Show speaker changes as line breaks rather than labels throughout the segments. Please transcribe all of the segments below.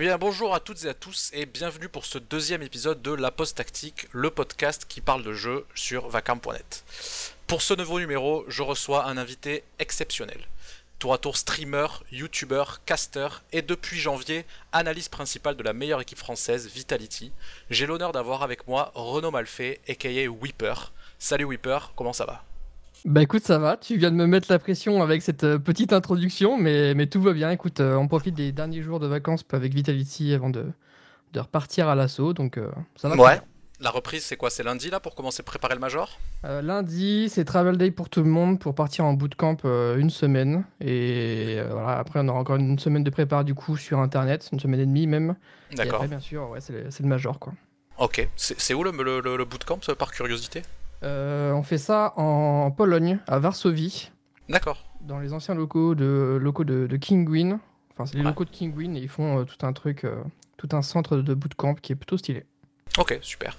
Eh bien bonjour à toutes et à tous et bienvenue pour ce deuxième épisode de La Post Tactique, le podcast qui parle de jeux sur vacam.net. Pour ce nouveau numéro, je reçois un invité exceptionnel. Tour à tour streamer, youtuber, caster et depuis janvier, analyse principale de la meilleure équipe française, Vitality. J'ai l'honneur d'avoir avec moi Renaud Malfait, aka Weeper. Salut Weeper, comment ça va?
Bah écoute, ça va, tu viens de me mettre la pression avec cette euh, petite introduction, mais, mais tout va bien. Écoute, euh, on profite des derniers jours de vacances avec Vitality avant de, de repartir à l'assaut, donc euh, ça va.
Ouais. La reprise, c'est quoi? C'est lundi là pour commencer à préparer le Major?
Lundi, c'est Travel Day pour tout le monde pour partir en bootcamp une semaine. Et voilà, après, on aura encore une semaine de prépa du coup sur internet, une semaine et demie même. D'accord. Et après, bien sûr, ouais, c'est le, le, Major quoi.
Ok, c'est où le, le, le bootcamp par curiosité?
On fait ça en Pologne, à Varsovie.
D'accord.
Dans les anciens locaux de, locaux de, de King Enfin, c'est les locaux de King et ils font euh, tout un truc, euh, tout un centre de bootcamp qui est plutôt stylé.
Ok, super.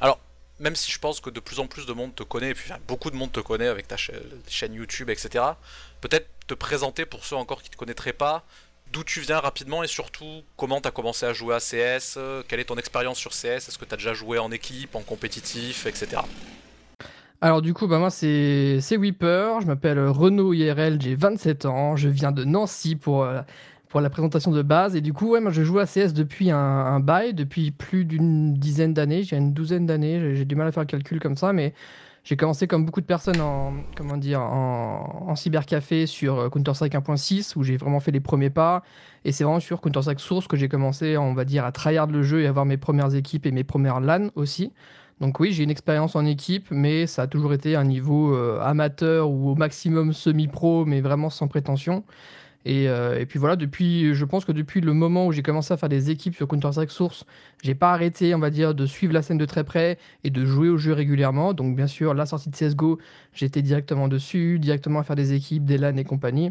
Alors, même si je pense que de plus en plus de monde te connaît, et puis beaucoup de monde te connaît avec ta chaîne YouTube, etc., peut-être te présenter pour ceux encore qui ne te connaîtraient pas, d'où tu viens rapidement et surtout comment tu as commencé à jouer à CS, quelle est ton expérience sur CS, est-ce que tu as déjà joué en équipe, en compétitif, etc.
Alors du coup, bah moi c'est Weeper, je m'appelle Renaud IRL, j'ai 27 ans, je viens de Nancy pour, euh, pour la présentation de base. Et du coup, ouais, moi je joue à CS depuis un, bail, depuis plus d'une dizaine d'années, j'ai une douzaine d'années, j'ai du mal à faire le calcul comme ça, mais j'ai commencé comme beaucoup de personnes en, comment dire, en cybercafé sur euh, Counter-Strike 1.6 où j'ai vraiment fait les premiers pas. Et c'est vraiment sur Counter-Strike Source que j'ai commencé, on va dire, à tryhard le jeu et avoir mes premières équipes et mes premières LAN aussi. Donc oui, j'ai une expérience en équipe, mais ça a toujours été un niveau euh, amateur ou au maximum semi-pro, mais vraiment sans prétention. Euh, et, puis voilà, depuis, je pense que depuis le moment où j'ai commencé à faire des équipes sur Counter-Strike Source, j'ai pas arrêté, on va dire, de suivre la scène de très près et de jouer au jeu régulièrement. Donc bien sûr, la sortie de CSGO, j'étais directement dessus, directement à faire des équipes, des LAN et compagnie.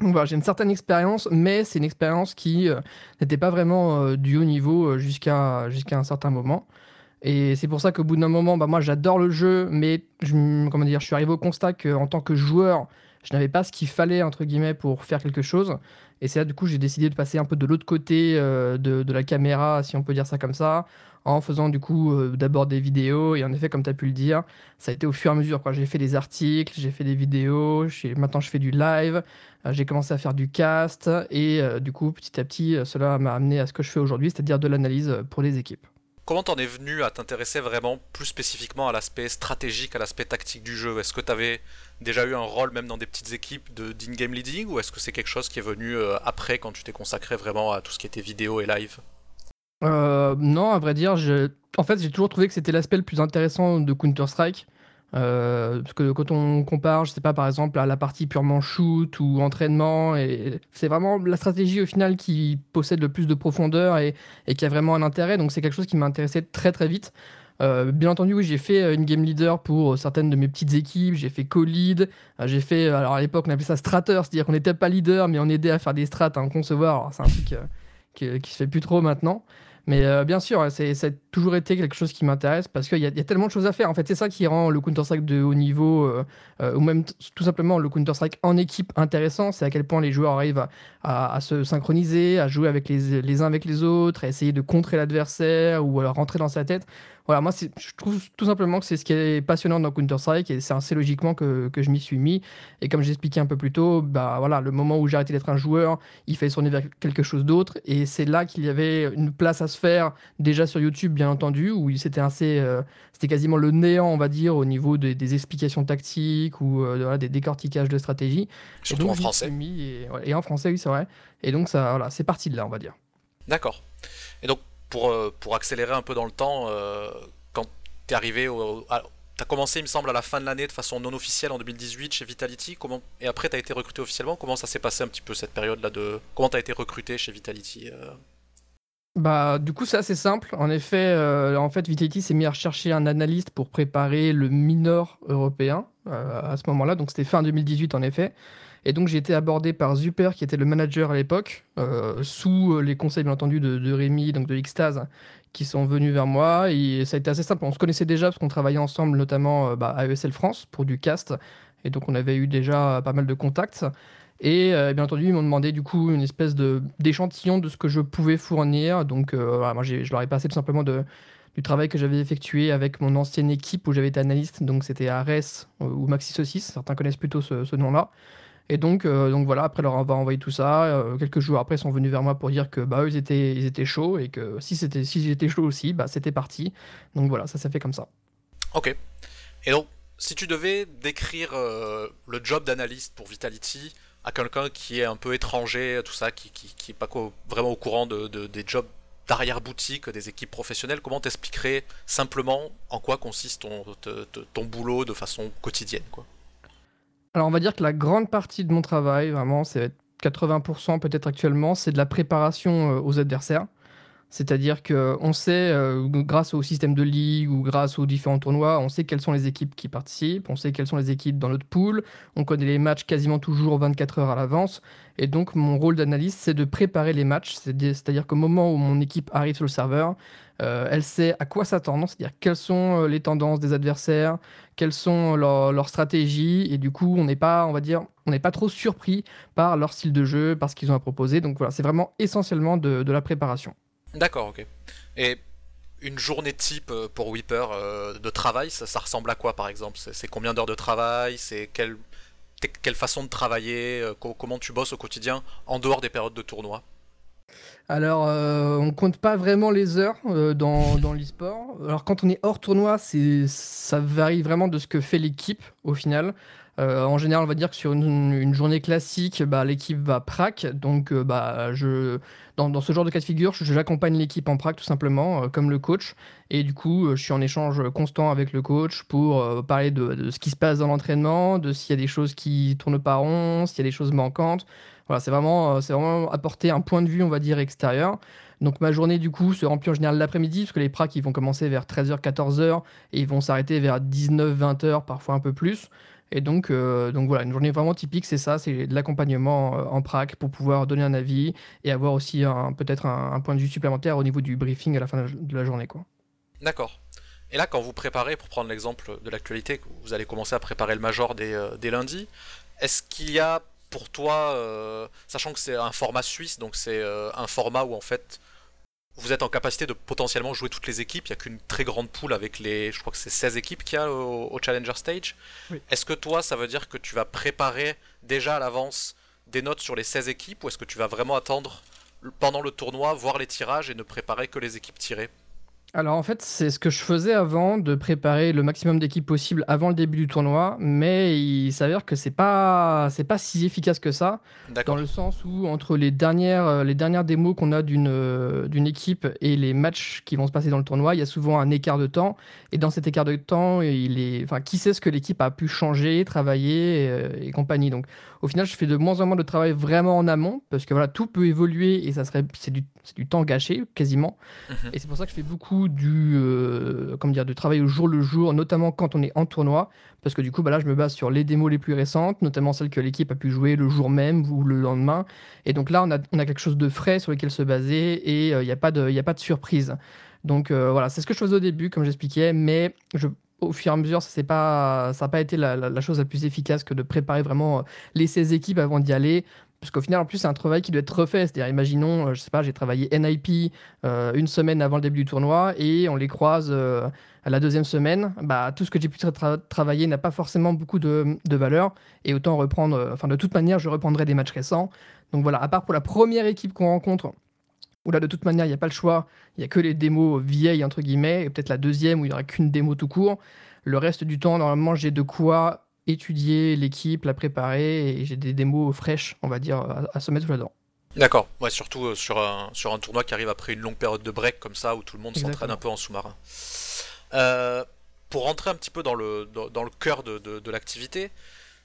Donc voilà, j'ai une certaine expérience, mais c'est une expérience qui euh, n'était pas vraiment du haut niveau jusqu'à jusqu'à un certain moment. Et c'est pour ça qu'au bout d'un moment, bah, moi j'adore le jeu, mais je, comment dire, je suis arrivé au constat qu'en tant que joueur, je n'avais pas ce qu'il fallait entre guillemets pour faire quelque chose. Et c'est là du coup j'ai décidé de passer un peu de l'autre côté euh, de, la caméra, si on peut dire ça comme ça, en faisant du coup euh, d'abord des vidéos. Et en effet, comme tu as pu le dire, ça a été au fur et à mesure. J'ai fait des articles, j'ai fait des vidéos, maintenant je fais du live, euh, j'ai commencé à faire du cast. Et du coup, petit à petit, cela m'a amené à ce que je fais aujourd'hui, c'est-à-dire de l'analyse pour les équipes.
Comment t'en es venu à t'intéresser vraiment plus spécifiquement à l'aspect stratégique, à l'aspect tactique du jeu? Est-ce que tu avais déjà eu un rôle même dans des petites équipes de d'in-game leading ou est-ce que c'est quelque chose qui est venu euh, après quand tu t'es consacré vraiment à tout ce qui était vidéo et live?
Euh, Non, à vrai dire, en fait j'ai toujours trouvé que c'était l'aspect le plus intéressant de Counter-Strike. Euh, parce que quand on compare, je sais pas, par exemple, à la partie purement shoot ou entraînement, et c'est vraiment la stratégie au final qui possède le plus de profondeur et, qui a vraiment un intérêt. Donc c'est quelque chose qui m'a intéressé très très vite. Euh, bien entendu, oui, j'ai fait une game leader pour certaines de mes petites équipes. J'ai fait co-lead. Euh, j'ai fait, alors à l'époque, on appelait ça strater, c'est-à-dire qu'on n'était pas leader, mais on aidait à faire des strats, à concevoir. C'est un truc qui, qui se fait plus trop maintenant. Mais euh, bien sûr, c'est, ça a toujours été quelque chose qui m'intéresse parce qu'il y, a tellement de choses à faire. En fait, c'est ça qui rend le Counter-Strike de haut niveau, euh, euh, ou même tout simplement le Counter-Strike en équipe intéressant. C'est à quel point les joueurs arrivent à, se synchroniser, à jouer avec les, les, uns avec les autres, à essayer de contrer l'adversaire ou à rentrer dans sa tête. Voilà, moi, je trouve tout simplement que c'est ce qui est passionnant dans Counter-Strike et c'est assez logiquement que, que je m'y suis mis. Et comme j'expliquais un peu plus tôt, bah voilà, le moment où j'ai arrêté d'être un joueur, il fallait se tourner vers quelque chose d'autre. Et c'est là qu'il y avait une place à se faire, déjà sur YouTube, bien entendu, où c'était assez. Euh, c'était quasiment le néant, on va dire, au niveau des, explications tactiques ou euh, des décortiquages de stratégie.
Surtout en français.
et, et, en français, oui, c'est vrai. Et donc, ça, voilà, c'est parti de là, on va dire.
D'accord. Et donc, pour, euh, pour accélérer un peu dans le temps, euh, quand tu es arrivé au. tu as commencé, il me semble, à la fin de l'année de façon non officielle en 2018 chez Vitality. Comment... Et après, tu as été recruté officiellement. Comment ça s'est passé un petit peu cette période-là de... Comment tu as été recruté chez Vitality euh?
Bah, du coup, c'est assez simple. En effet, en fait, Vitality s'est mis à rechercher un analyste pour préparer le minor européen à ce moment-là. Donc, c'était fin 2018, en effet. Et donc j'ai été abordé par Zuper, qui était le manager à l'époque, euh, sous euh, les conseils bien entendu de, Rémi, donc de Xtase, qui sont venus vers moi. Et ça a été assez simple. On se connaissait déjà parce qu'on travaillait ensemble, notamment euh, bah, à ESL France pour du cast. Et donc on avait eu déjà pas mal de contacts. Et bien entendu, ils m'ont demandé du coup une espèce d'échantillon de ce que je pouvais fournir. Donc voilà, moi je leur ai passé tout simplement du travail que j'avais effectué avec mon ancienne équipe où j'avais été analyste. Donc c'était Ares ou Maxi Saucisse, certains connaissent plutôt ce, nom-là. Et donc, donc voilà, après leur avoir envoyé tout ça, quelques jours après, ils sont venus vers moi pour dire que bah, eux, étaient, ils étaient chauds et que si, c'était, si chaud aussi, bah, c'était parti. Donc voilà, ça s'est fait comme ça.
Ok. Et donc, si tu devais décrire le job d'analyste pour Vitality à quelqu'un qui est un peu étranger, tout ça, qui n'est qui, pas vraiment au courant de, des jobs d'arrière-boutique des équipes professionnelles, comment t'expliquerais simplement en quoi consiste ton, ton, boulot de façon quotidienne quoi?
Alors on va dire que la grande partie de mon travail, vraiment, c'est 80% peut-être actuellement, c'est de la préparation euh, aux adversaires. C'est-à-dire qu'on sait, euh, grâce au système de ligue ou grâce aux différents tournois, on sait quelles sont les équipes qui participent, on sait quelles sont les équipes dans notre pool, on connaît les matchs quasiment toujours 24 heures à l'avance. Et donc, mon rôle d'analyste, c'est de préparer les matchs. C'est-à-dire qu'au moment où mon équipe arrive sur le serveur, euh, elle sait à quoi s'attendre, c'est-à-dire quelles sont euh, les tendances des adversaires, quelles sont leurs, stratégies, et du coup, on n'est pas, on va dire, on n'est pas trop surpris par leur style de jeu, par ce qu'ils ont à proposer. Donc voilà, c'est vraiment essentiellement de la préparation.
D'accord, ok. Et une journée type euh, pour Weeper de travail, ça, ressemble à quoi par exemple? C'est combien d'heures de travail? C'est quelle, façon de travailler? Comment tu bosses au quotidien en dehors des périodes de tournoi?
Alors, on compte pas vraiment les heures dans, dans l'e-sport. Alors, quand on est hors tournoi, ça varie vraiment de ce que fait l'équipe au final. Euh, en général, on va dire que sur une, journée classique, bah, l'équipe va prac. Donc, euh, bah, dans, ce genre de cas de figure, j'accompagne l'équipe en prac tout simplement, euh, comme le coach. Et du coup, je suis en échange constant avec le coach pour parler de, ce qui se passe dans l'entraînement, de s'il y a des choses qui tournent pas rond, s'il y a des choses manquantes. Voilà, c'est vraiment, c'est vraiment apporter un point de vue, on va dire, extérieur. Donc ma journée du coup se remplit en général l'après-midi parce que les pracs ils vont commencer vers 13h, 14h et ils vont s'arrêter vers 19, 20h, parfois un peu plus. Et donc, euh, donc voilà, une journée vraiment typique, c'est ça, c'est de l'accompagnement euh, en prac pour pouvoir donner un avis et avoir aussi peut-être un, point de vue supplémentaire au niveau du briefing à la fin de la journée. Quoi.
D'accord. Et là, quand vous préparez, pour prendre l'exemple de l'actualité, vous allez commencer à préparer le major dès, euh, lundis, est-ce qu'il y a pour toi, sachant que c'est un format suisse, donc c'est un format où en fait vous êtes en capacité de potentiellement jouer toutes les équipes. Il n'y a qu'une très grande poule avec les. Je crois que c'est 16 équipes qu'il y a au, Challenger Stage. Est-ce que toi, ça veut dire que tu vas préparer déjà à l'avance des notes sur les 16 équipes ou est-ce que tu vas vraiment attendre pendant le tournoi, voir les tirages et ne préparer que les équipes tirées?
Alors en fait, c'est ce que je faisais avant, de préparer le maximum d'équipes possible avant le début du tournoi, mais il s'avère que c'est pas c'est pas si efficace que ça, dans le sens où entre les dernières euh, les dernières démos qu'on a d'une euh, d'une équipe et les matchs qui vont se passer dans le tournoi, il y a souvent un écart de temps, et dans cet écart de temps, il est enfin qui sait ce que l'équipe a pu changer, travailler et, euh, et compagnie. Donc au final, je fais de moins en moins de travail vraiment en amont, parce que voilà, tout peut évoluer et ça serait c'est du c'est du temps gâché quasiment. Mhm. Et c'est pour ça que je fais beaucoup du, euh, comment dire, de travail au jour le jour, notamment quand on est en tournoi, parce que du coup, bah là, je me base sur les démos les plus récentes, notamment celles que l'équipe a pu jouer le jour même ou le lendemain. Et donc là, on a, on a quelque chose de frais sur lequel se baser et il euh, n'y a, pas de, y a pas de surprise. Donc euh, voilà, c'est ce que je faisais au début, comme j'expliquais, mais je, au fur et à mesure, ça n'a pas, été la, chose la plus efficace que de préparer vraiment les 16 équipes avant d'y aller. Parce qu'au final, en plus, c'est un travail qui doit être refait. C'est-à-dire, imaginons, euh, je sais pas, j'ai travaillé NIP euh, une semaine avant le début du tournoi et on les croise euh, à la deuxième semaine. Bah, tout ce que j'ai pu travailler n'a pas forcément beaucoup de, de, valeur. Et autant reprendre, enfin, de toute manière, je reprendrai des matchs récents. Donc voilà, à part pour la première équipe qu'on rencontre, où là, de toute manière, il n'y a pas le choix, il n'y a que les démos vieilles, entre guillemets, et peut-être la deuxième où il n'y aura qu'une démo tout court. Le reste du temps, normalement, j'ai de quoi étudier l'équipe, la préparer, et j'ai des démos fraîches, on va dire, à, se mettre là-dedans.
D'accord, ouais, surtout euh, sur, un, sur un tournoi qui arrive après une longue période de break comme ça, où tout le monde s'entraîne un peu en sous-marin. Euh, pour rentrer un petit peu dans le, dans, le cœur de, de, l'activité,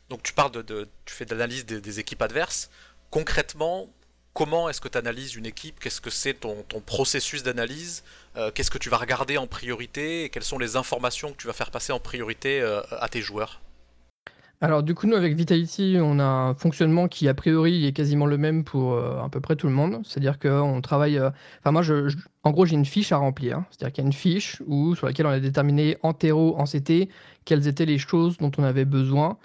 donc tu parles de, tu fais de l'analyse des, équipes adverses. Concrètement, comment est-ce que tu analyses une équipe? Qu'est-ce que c'est ton, processus d'analyse? Euh, Qu'est-ce que tu vas regarder en priorité? Quelles sont les informations que tu vas faire passer en priorité à tes joueurs?
Alors du coup, nous avec Vitality, on a un fonctionnement qui a priori est quasiment le même pour euh, à peu près tout le monde. C'est-à-dire qu'on travaille. Euh, enfin moi, je, en gros, j'ai une fiche à remplir. C'est-à-dire qu'il y a une fiche où, sur laquelle on a déterminé en terreau, en CT, quelles étaient les choses dont on avait besoin.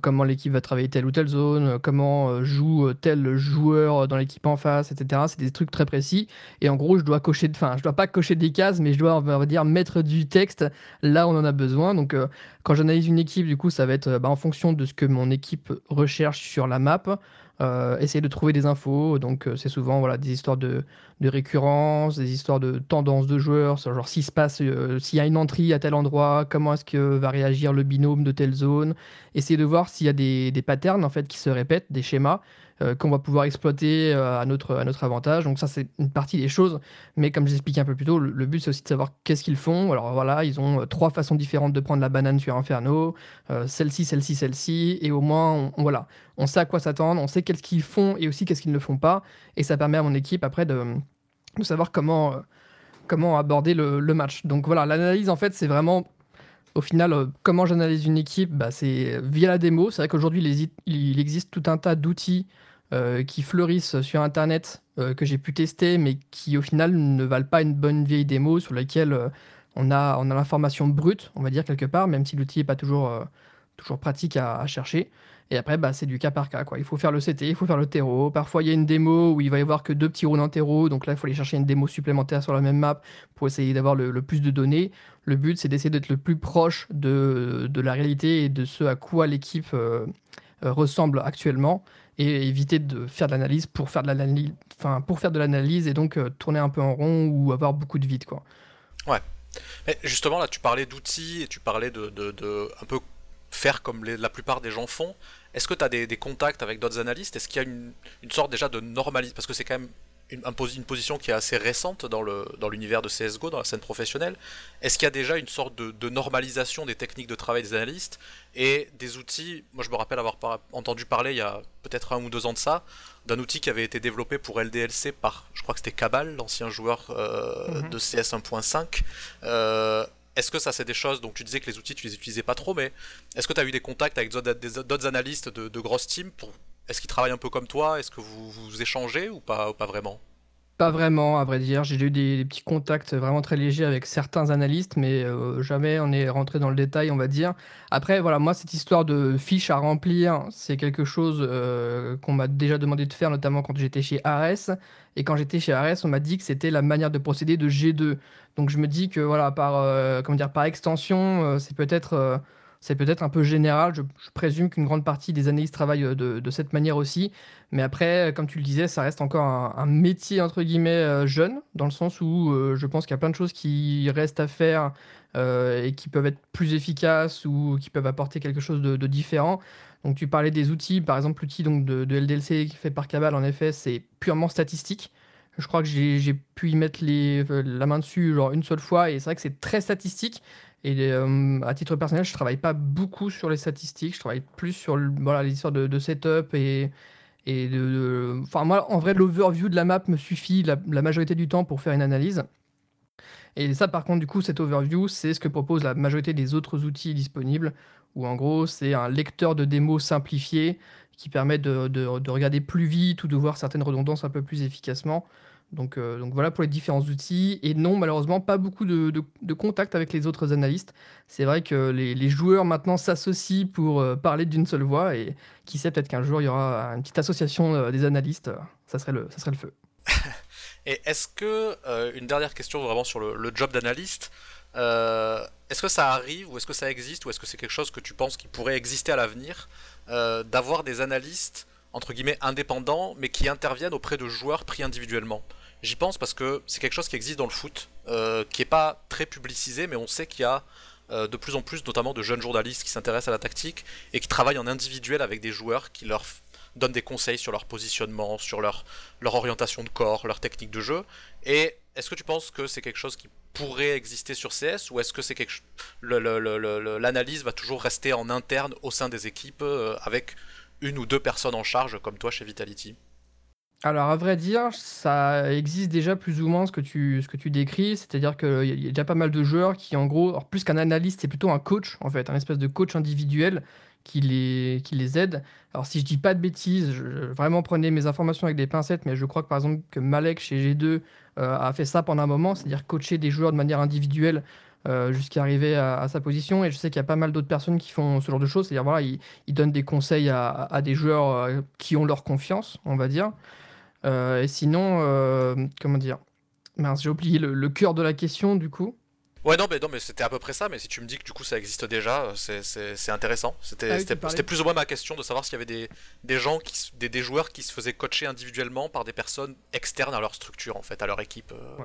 Comment l'équipe va travailler telle ou telle zone, comment joue tel joueur dans l'équipe en face, etc. C'est des trucs très précis. Et en gros, je dois cocher, enfin, je dois pas cocher des cases, mais je dois, on va dire, mettre du texte là où on en a besoin. Donc, quand j'analyse une équipe, du coup, ça va être bah, en fonction de ce que mon équipe recherche sur la map. Euh, essayer de trouver des infos. Donc, euh, c'est souvent voilà, des histoires de, de, récurrence, des histoires de tendance de joueurs. Genre, s'il se passe, euh, s'il y a une entrée à tel endroit, comment est-ce que va réagir le binôme de telle zone. Essayer de voir s'il y a des, des patterns en fait, qui se répètent, des schémas. Euh, qu'on va pouvoir exploiter euh, à, notre, avantage. Donc ça, c'est une partie des choses. Mais comme je l'expliquais un peu plus tôt, le, but, c'est aussi de savoir qu'est-ce qu'ils font. Alors voilà, ils ont euh, trois façons différentes de prendre la banane sur Inferno. celle-ci, celle-ci, celle-ci. Et au moins, voilà, on sait à quoi s'attendre, on sait qu'est-ce qu'ils font et aussi qu'est-ce qu'ils ne font pas. Et ça permet à mon équipe après de, savoir comment, aborder le match. Donc voilà, l'analyse, en fait, c'est vraiment au final, comment j'analyse une équipe bah, C'est via la démo. C'est vrai qu'aujourd'hui, il existe tout un tas d'outils euh, qui fleurissent sur Internet, euh, que j'ai pu tester, mais qui au final ne valent pas une bonne vieille démo sur laquelle euh, on a, on a l'information brute, on va dire quelque part, même si l'outil n'est pas toujours pratique à, chercher. Et après, bah, c'est du cas par cas. Il faut faire le CT, il faut faire le terreau. Parfois, il y a une démo où il va y avoir que deux petits rôles en terreau. Donc là, il faut aller chercher une démo supplémentaire sur la même map pour essayer d'avoir le, plus de données. Le but, c'est d'essayer d'être le plus proche de, de, la réalité et de ce à quoi l'équipe ressemble actuellement et éviter de faire de l'analyse pour faire de l'analyse, enfin pour faire de l'analyse et donc euh, tourner un peu en rond ou avoir beaucoup de vide quoi.
Ouais. Mais justement là, tu parlais d'outils et tu parlais de, de, un peu faire comme la plupart des gens font. Est-ce que tu as des, des, contacts avec d'autres analystes? Est-ce qu'il y a une, une, sorte déjà de normalisation Parce que c'est quand même une, une, position qui est assez récente dans l'univers dans de CSGO, dans la scène professionnelle. Est-ce qu'il y a déjà une sorte de, normalisation des techniques de travail des analystes et des outils? Moi, je me rappelle avoir entendu parler il y a peut-être un ou deux ans de ça, d'un outil qui avait été développé pour LDLC par, je crois que c'était Cabal, l'ancien joueur euh, mhm. de CS 1.5. Euh, est-ce que ça, c'est des choses, donc tu disais que les outils, tu les utilisais pas trop, mais est-ce que tu as eu des contacts avec d'autres analystes de, grosses teams pour est-ce qu'ils travaillent un peu comme toi? Est-ce que vous, vous échangez ou pas, pas vraiment?
Pas vraiment, à vrai dire. J'ai eu des, petits contacts vraiment très légers avec certains analystes, mais euh, jamais on est rentré dans le détail, on va dire. Après, voilà, moi, cette histoire de fiches à remplir, c'est quelque chose euh, qu'on m'a déjà demandé de faire, notamment quand j'étais chez Ares. Et quand j'étais chez Ares, on m'a dit que c'était la manière de procéder de G2. Donc je me dis que, voilà, par, euh, comment dire, par extension, c'est peut-être c'est peut-être un peu général. Je, présume qu'une grande partie des analystes travaillent euh, de, cette manière aussi. Mais après, comme tu le disais, ça reste encore un, métier entre guillemets euh, jeune, dans le sens où euh, je pense qu'il y a plein de choses qui restent à faire et qui peuvent être plus efficaces ou qui peuvent apporter quelque chose de, différent. Donc tu parlais des outils, par exemple l'outil de, LDLC qui fait par Cabal, en effet, c'est purement statistique. Je crois que j'ai pu y mettre la main dessus genre une seule fois et c'est vrai que c'est très statistique. Et euh, à titre personnel, je travaille pas beaucoup sur les statistiques. Je travaille plus sur les histoires de, setup et, de, Enfin, moi, en vrai, l'overview de la map me suffit la, majorité du temps pour faire une analyse. Et ça, par contre, du coup, cet overview, c'est ce que propose la majorité des autres outils disponibles, où en gros, c'est un lecteur de démo simplifié qui permet de, regarder plus vite ou de voir certaines redondances un peu plus efficacement. Donc, euh, donc voilà pour les différents outils. Et non, malheureusement, pas beaucoup de, de, contact avec les autres analystes. C'est vrai que les, joueurs maintenant s'associent pour euh, parler d'une seule voix. Et qui sait, peut-être qu'un jour, il y aura une petite association euh, des analystes. Ça serait le, ça serait le feu.
et est-ce que, une dernière question vraiment sur le, le job d'analyste, est-ce que ça arrive ou est-ce que ça existe ou est-ce que c'est quelque chose que tu penses qui pourrait exister à l'avenir d'avoir des analystes entre guillemets indépendants mais qui interviennent auprès de joueurs pris individuellement? J'y pense parce que c'est quelque chose qui existe dans le foot, euh, qui est pas très publicisé, mais on sait qu'il y a euh, de plus en plus, notamment de jeunes journalistes qui s'intéressent à la tactique et qui travaillent en individuel avec des joueurs qui leur donnent des conseils sur leur positionnement, sur leur, leur orientation de corps, leur technique de jeu. Et est-ce que tu penses que c'est quelque chose qui pourrait exister sur CS ou est-ce que c'est quelque l'analyse va toujours rester en interne au sein des équipes euh, avec une ou deux personnes en charge comme toi chez Vitality?
Alors, à vrai dire, ça existe déjà plus ou moins ce que tu, ce que tu décris, c'est-à-dire qu'il y, a déjà pas mal de joueurs qui, en gros, plus qu'un analyste, c'est plutôt un coach, en fait, un espèce de coach individuel qui les, qui les aide. Alors, si je dis pas de bêtises, je, vraiment prenez mes informations avec des pincettes, mais je crois que par exemple que Malek chez G2 euh, a fait ça pendant un moment, c'est-à-dire coacher des joueurs de manière individuelle jusqu'à arriver à, sa position. Et je sais qu'il y a pas mal d'autres personnes qui font ce genre de choses. C'est-à-dire, voilà, ils, donnent des conseils à, des joueurs qui ont leur confiance, on va dire. Et sinon, comment dire? Mince, j'ai oublié le cœur de la question, du coup.
Ouais, non, mais, non, mais c'était à peu près ça. Mais si tu me dis que du coup ça existe déjà, c'est intéressant. C'était ah plus ou moins ma question de savoir s'il y avait des, des gens, qui, des, des, joueurs qui se faisaient coacher individuellement par des personnes externes à leur structure, en fait, à leur équipe. Euh.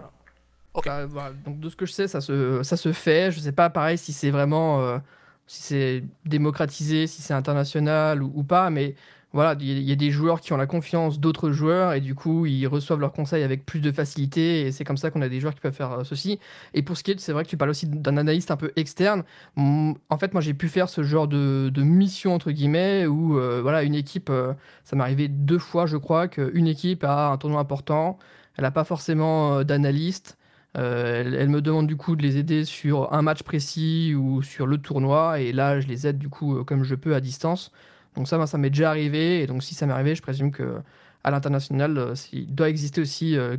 Bah, voilà. Donc de ce que je sais, ça se, ça se fait. Je sais pas, pareil, si c'est vraiment. Euh, si c'est démocratisé, si c'est international ou, ou, pas, mais voilà, il y, a des joueurs qui ont la confiance d'autres joueurs et du coup, ils reçoivent leurs conseils avec plus de facilité et c'est comme ça qu'on a des joueurs qui peuvent faire euh, ceci. Et pour ce qui est, c'est vrai que tu parles aussi d'un analyste un peu externe. En fait, moi, j'ai pu faire ce genre de, mission entre guillemets où euh, voilà, une équipe, euh, ça m'est arrivé deux fois, je crois, qu'une équipe a un tournoi important, elle n'a pas forcément d'analyste. Elle, me demande du coup de les aider sur un match précis ou sur le tournoi et là je les aide du coup comme je peux à distance. Donc ça, ça m'est déjà arrivé. Et donc si ça m'est arrivé, je présume que à l'international, euh, il doit exister aussi euh,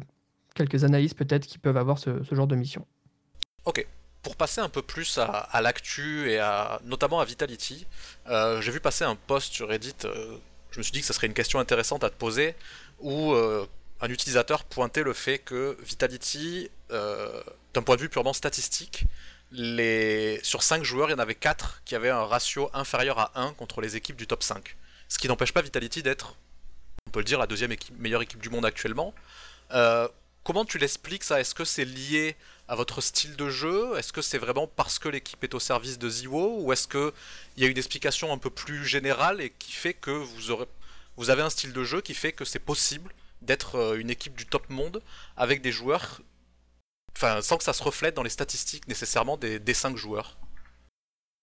quelques analystes peut-être qui peuvent avoir ce, genre de mission.
Ok. Pour passer un peu plus à, l'actu et à, notamment à Vitality, euh, j'ai vu passer un post sur Reddit. je me suis dit que ça serait une question intéressante à te poser, où un utilisateur pointait le fait que Vitality, d'un point de vue purement statistique, sur 5 joueurs, il y en avait 4 qui avaient un ratio inférieur à 1 contre les équipes du top 5. Ce qui n'empêche pas Vitality d'être, on peut le dire, la deuxième meilleure équipe du monde actuellement. Euh, comment tu l'expliques ça? Est-ce que c'est lié à votre style de jeu? Est-ce que c'est vraiment parce que l'équipe est au service de Ziwo Ou est-ce qu'il y a une explication un peu plus générale et qui fait que vous avez un style de jeu qui fait que c'est possible d'être euh, une équipe du top monde avec des joueurs enfin, sans que ça se reflète dans les statistiques nécessairement des, des 5 joueurs.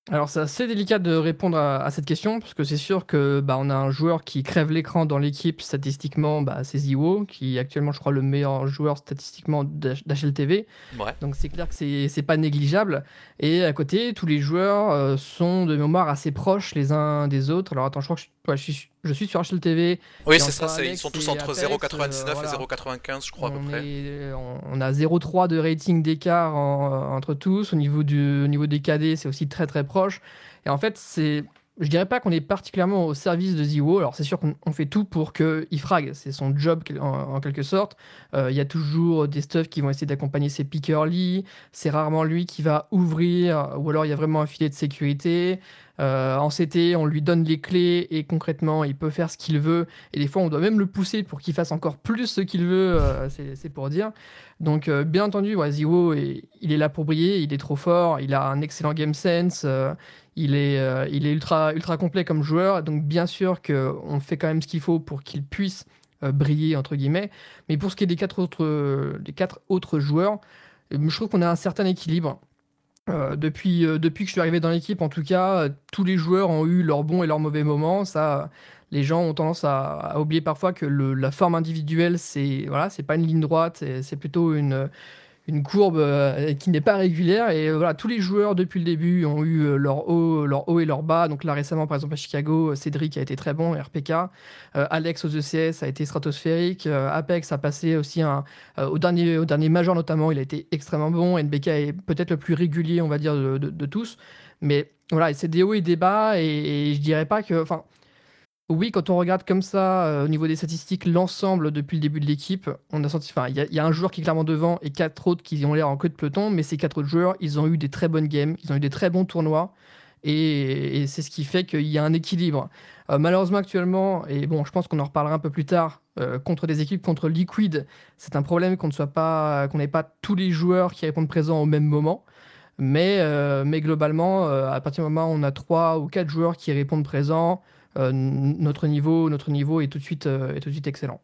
Alors c'est assez délicat de répondre à, cette question parce que c'est sûr que bah, on a un joueur qui crève l'écran dans l'équipe statistiquement, bah, c'est Ziwo qui est actuellement je crois le meilleur joueur statistiquement d'HLTV. Ouais. Donc c'est clair que c'est pas négligeable. Et à côté tous les joueurs euh, sont de mémoire assez proches les uns des autres. Alors attends je crois que je, suis, je suis sur HLTV.
Oui c'est ça, ils sont tous entre 0,99 et 0,95 je crois à peu près.
on, a 0,3 de rating d'écart entre tous. Au niveau, du, au niveau des KD c'est aussi très très proche. Et en fait, c'est je dirais pas qu'on est particulièrement au service de Ziwo. Alors c'est sûr qu'on fait tout pour qu'il frag, c'est son job en, quelque sorte. Euh, il y a toujours des stuffs qui vont essayer d'accompagner ses pick early. C'est rarement lui qui va ouvrir, ou alors il y a vraiment un filet de sécurité. Euh, en CT, on lui donne les clés et concrètement, il peut faire ce qu'il veut. Et des fois, on doit même le pousser pour qu'il fasse encore plus ce qu'il veut. Euh, c'est pour dire. Donc, bien entendu, ouais, Ziwo, il est là pour briller. Il est trop fort. Il a un excellent game sense. Il est, euh, il est ultra, ultra complet comme joueur, donc bien sûr qu'on fait quand même ce qu'il faut pour qu'il puisse euh, briller, entre guillemets. Mais pour ce qui est des quatre autres, des quatre autres joueurs, euh, je trouve qu'on a un certain équilibre. Depuis, depuis que je suis arrivé dans l'équipe, en tout cas, tous les joueurs ont eu leurs bons et leurs mauvais moments. Ça, les gens ont tendance à, oublier parfois que la forme individuelle, c'est voilà, c'est pas une ligne droite, c'est plutôt une, une courbe euh, qui n'est pas régulière. Et euh, voilà, tous les joueurs depuis le début ont eu euh, leur haut, leur haut et leur bas. Donc là récemment, par exemple à Chicago, Cédric a été très bon, RPK. Alex aux ECS a été stratosphérique. Apex a passé aussi un, au dernier, au dernier major notamment, il a été extrêmement bon. NBK est peut-être le plus régulier, on va dire, de, tous. Mais voilà, c'est des hauts et des bas. Et, et je dirais pas que, enfin. Oui, quand on regarde comme ça, euh, au niveau des statistiques, l'ensemble depuis le début de l'équipe, on a senti. Enfin, il y, a un joueur qui est clairement devant et quatre autres qui ont l'air en queue de peloton, mais ces quatre autres joueurs, ils ont eu des très bonnes games, ils ont eu des très bons tournois, et, c'est ce qui fait qu'il y a un équilibre. Euh, malheureusement, actuellement, et bon, je pense qu'on en reparlera un peu plus tard, euh, contre des équipes contre Liquid, c'est un problème qu'on n'ait pas tous les joueurs qui répondent présents au même moment. Mais, globalement, à partir du moment où on a trois ou quatre joueurs qui répondent présents, notre, niveau, notre niveau est tout de suite, euh, est tout de suite excellent.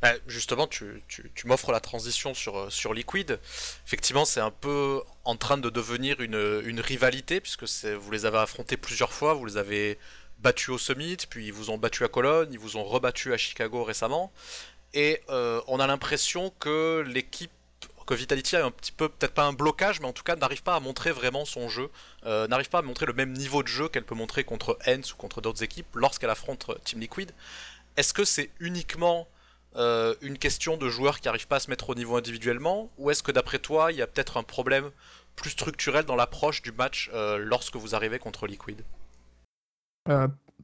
Bah, justement, tu, tu, tu m'offres la transition sur, euh, sur Liquid. Effectivement, c'est un peu en train de devenir une, une rivalité, puisque vous les avez affrontés plusieurs fois, vous les avez battus au Summit, puis ils vous ont battu à Cologne, ils vous ont rebattu à Chicago récemment. Et on a l'impression que l'équipe que Vitality a un petit peu, peut-être pas un blocage, mais en tout cas n'arrive pas à montrer vraiment son jeu, euh, n'arrive pas à montrer le même niveau de jeu qu'elle peut montrer contre Hens ou contre d'autres équipes lorsqu'elle affronte euh, Team Liquid. Est-ce que c'est uniquement euh, une question de joueurs qui n'arrivent pas à se mettre au niveau individuellement, ou est-ce que d'après toi, il y a peut-être un problème plus structurel dans l'approche du match lorsque vous arrivez contre Liquid?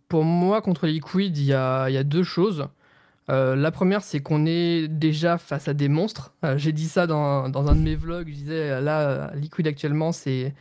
Pour moi, contre Liquid, il y a, y a, deux choses. La première, c'est qu'on est déjà face à des monstres. J'ai dit ça dans, dans, un de mes vlogs. Je disais, là, Liquid actuellement, c'est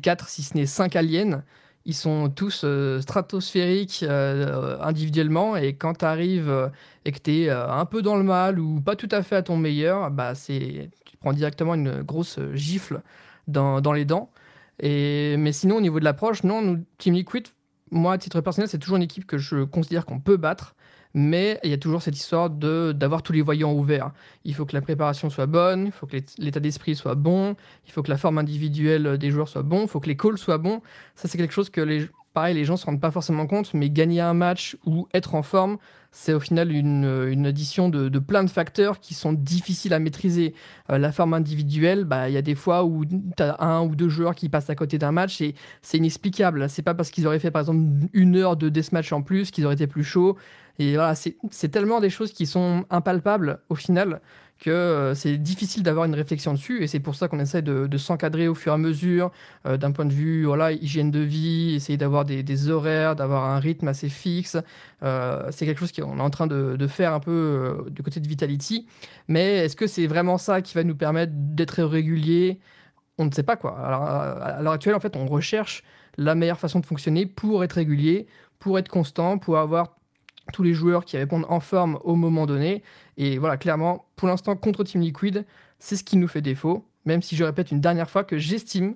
4, si ce n'est 5 aliens ils sont tous euh, stratosphériques euh, individuellement et quand tu arrives euh, et que tu es un peu dans le mal ou pas tout à fait à ton meilleur, bah tu prends directement une grosse gifle dans, dans les dents. Et, mais sinon, au niveau de l'approche, non, nous, Team Liquid, moi, à titre personnel, c'est toujours une équipe que je considère qu'on peut battre mais il y a toujours cette histoire de d'avoir tous les voyants ouverts. Il faut que la préparation soit bonne, il faut que l'état d'esprit soit bon, il faut que la forme individuelle des joueurs soit bon, il faut que les calls soient bons. Ça, c'est quelque chose que les, pareil, les gens se rendent pas forcément compte, mais gagner un match ou être en forme, c'est au final une, addition de, de, plein de facteurs qui sont difficiles à maîtriser. Euh, la forme individuelle, bah, il y a des fois où tu as un ou deux joueurs qui passent à côté d'un match et c'est inexplicable. C'est pas parce qu'ils auraient fait par exemple une heure de deathmatch en plus qu'ils auraient été plus chauds. Et voilà, c'est tellement des choses qui sont impalpables au final que euh, c'est difficile d'avoir une réflexion dessus. Et c'est pour ça qu'on essaie de, s'encadrer au fur et à mesure, euh, d'un point de vue voilà, hygiène de vie, essayer d'avoir des, horaires, d'avoir un rythme assez fixe. Euh, c'est quelque chose qu'on est en train de, faire un peu du côté de Vitality. Mais est-ce que c'est vraiment ça qui va nous permettre d'être régulier On ne sait pas quoi. Alors, à l'heure actuelle, en fait, on recherche la meilleure façon de fonctionner pour être régulier, pour être constant, pour avoir tous les joueurs qui répondent en forme au moment donné. Et voilà, clairement, pour l'instant, contre Team Liquid, c'est ce qui nous fait défaut. Même si je répète une dernière fois que j'estime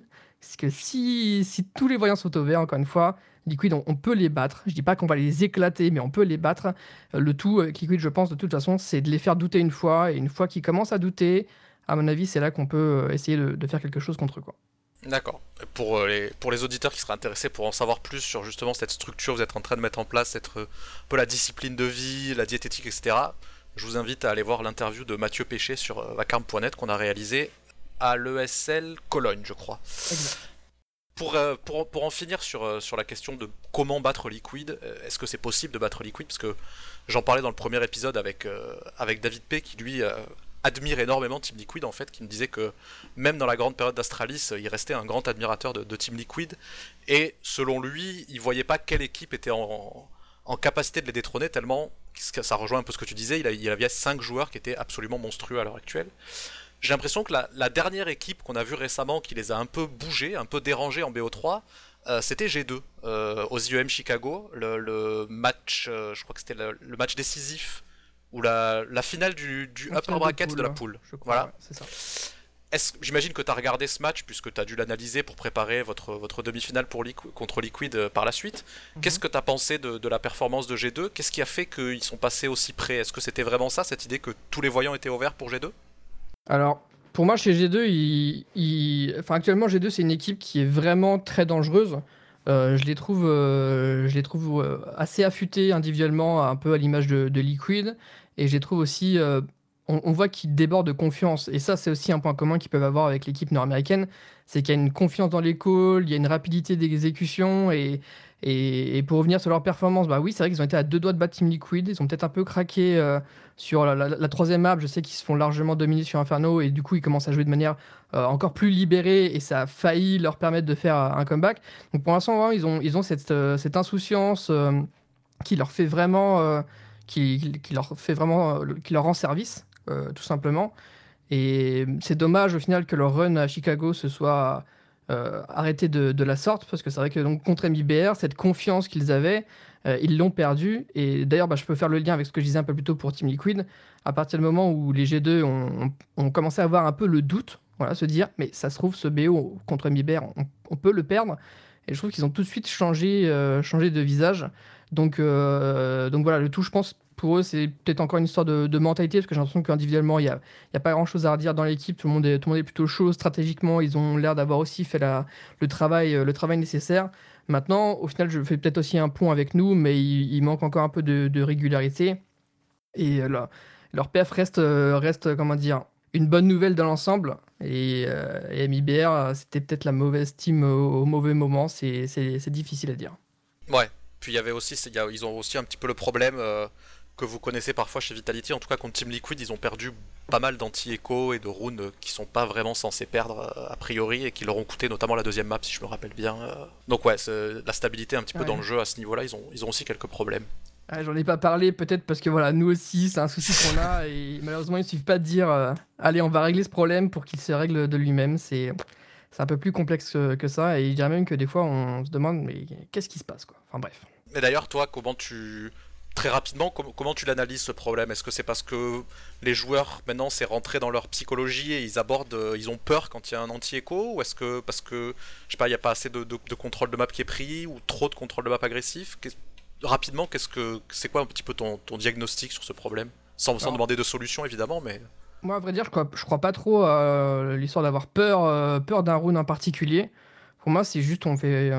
que si, tous les voyants sont au vert, encore une fois, Liquid, on, peut les battre. Je dis pas qu'on va les éclater, mais on peut les battre. Euh, le tout avec Liquid, je pense, de toute façon, c'est de les faire douter une fois. Et une fois qu'ils commencent à douter, à mon avis, c'est là qu'on peut euh, essayer de, de, faire quelque chose contre eux. Quoi.
D'accord. Pour euh, les, pour les auditeurs qui seraient intéressés pour en savoir plus sur justement cette structure que vous êtes en train de mettre en place, cette, euh, un peu la discipline de vie, la diététique, etc., je vous invite à aller voir l'interview de Mathieu Péché sur euh, vacarme.net qu'on a réalisé à l'ESL Cologne, je crois. Pour, pour, pour, en finir sur, sur la question de comment battre Liquid, est-ce que c'est possible de battre Liquid? Parce que j'en parlais dans le premier épisode avec, avec David P, qui lui admire énormément Team Liquid en fait, qui me disait que même dans la grande période d'Astralis, il restait un grand admirateur de, Team Liquid, et selon lui, il voyait pas quelle équipe était en, capacité de les détrôner tellement, ça rejoint un peu ce que tu disais, il, il avait 5 joueurs qui étaient absolument monstrueux à l'heure actuelle. J'ai l'impression que la, dernière équipe qu'on a vue récemment qui les a un peu bougés, un peu dérangés en BO3, euh, c'était G2 euh, aux IEM Chicago, le, match, euh, je crois que c'était le, match décisif ou la, finale du, du upper bracket de, la poule. voilà, c'est ça. J'imagine que tu as regardé ce match puisque tu as dû l'analyser pour préparer votre, votre demi-finale pour contre Liquid euh, par la suite. Mhm. Qu'est-ce que tu as pensé de, la performance de G2 Qu'est-ce qui a fait qu'ils sont passés aussi près? Est-ce que c'était vraiment ça, cette idée que tous les voyants étaient ouverts pour G2
Alors, pour moi, chez G2, Enfin, actuellement, G2, c'est une équipe qui est vraiment très dangereuse. Euh, je les trouve, euh, euh, assez affûtés individuellement, un peu à l'image de, Liquid. Et je les trouve aussi. On, voit qu'ils débordent de confiance. Et ça, c'est aussi un point commun qu'ils peuvent avoir avec l'équipe nord-américaine. C'est qu'il y a une confiance dans les calls, il y a une rapidité d'exécution. Et, pour revenir sur leur performance, bah oui, c'est vrai qu'ils ont été à deux doigts de battre Team Liquid. Ils ont peut-être un peu craqué euh, sur la, troisième map. Je sais qu'ils se font largement dominer sur Inferno et du coup, ils commencent à jouer de manière euh, encore plus libérée et ça a failli leur permettre de faire un comeback. Donc pour l'instant, ils ont, ils ont cette, euh, insouciance qui, leur fait vraiment, qui leur rend service, tout simplement. Et c'est dommage au final que leur run à Chicago se soit euh, arrêter de, la sorte, parce que c'est vrai que contre MIBR, cette confiance qu'ils avaient, euh, ils l'ont perdue. Et d'ailleurs, bah, je peux faire le lien avec ce que je disais un peu plus tôt pour Team Liquid. À partir du moment où les G2 ont, commencé à avoir un peu le doute, voilà, se dire, mais ça se trouve, ce BO contre MIBR, on, peut le perdre. Et je trouve qu'ils ont tout de suite changé, euh, changé de visage. Donc, donc voilà, le tout, je pense, pour eux, c'est peut-être encore une histoire de, mentalité, parce que j'ai l'impression qu'individuellement, il n'y a, pas grand-chose à redire dans l'équipe. Tout, le monde est, plutôt chaud. Stratégiquement, ils ont l'air d'avoir aussi fait le, travail, euh, nécessaire. Maintenant, au final, je fais peut-être aussi un pont avec nous, mais il, manque encore un peu de, régularité. Et euh, leur PF reste, euh, reste, comment dire, une bonne nouvelle dans l'ensemble. Et, MIBR, c'était peut-être la mauvaise team au, au mauvais moment. C'est difficile à dire.
Ouais. Puis il y avait aussi, ils ont aussi un petit peu le problème que vous connaissez parfois chez Vitality. En tout cas, contre Team Liquid, ils ont perdu pas mal d'anti-écho et de runes qui sont pas vraiment censés perdre euh, a priori et qui leur ont coûté notamment la deuxième map, si je me rappelle bien. Euh. Donc ouais, la stabilité un petit peu dans le jeu à ce niveau-là, ils ont, ils ont aussi quelques problèmes.
J'en ai pas parlé, peut-être parce que voilà, nous aussi, c'est un souci qu'on a et malheureusement, il suffit pas de dire euh, allez, on va régler ce problème pour qu'il se règle de lui-même. C'est c'est un peu plus complexe que ça et je dirais même que des fois, on se demande mais qu'est-ce qui se passe quoi? Enfin bref.
Mais d'ailleurs, toi, comment tu très rapidement, comment tu l'analyses ce problème? Est-ce que c'est parce que les joueurs maintenant c'est rentré dans leur psychologie et ils abordent, euh, ils ont peur quand il y a un anti-écho? Ou est-ce que parce que je sais pas, il n'y a pas assez de, contrôle de map qui est pris ou trop de contrôle de map agressif? Rapidement, qu'est-ce que c'est quoi un petit peu ton, diagnostic sur ce problème? Sans, demander de solution évidemment, mais
moi à vrai dire je crois, je crois pas trop à l'histoire d'avoir peur, euh, peur d'un rune en particulier. Pour moi, c'est juste, on, fait,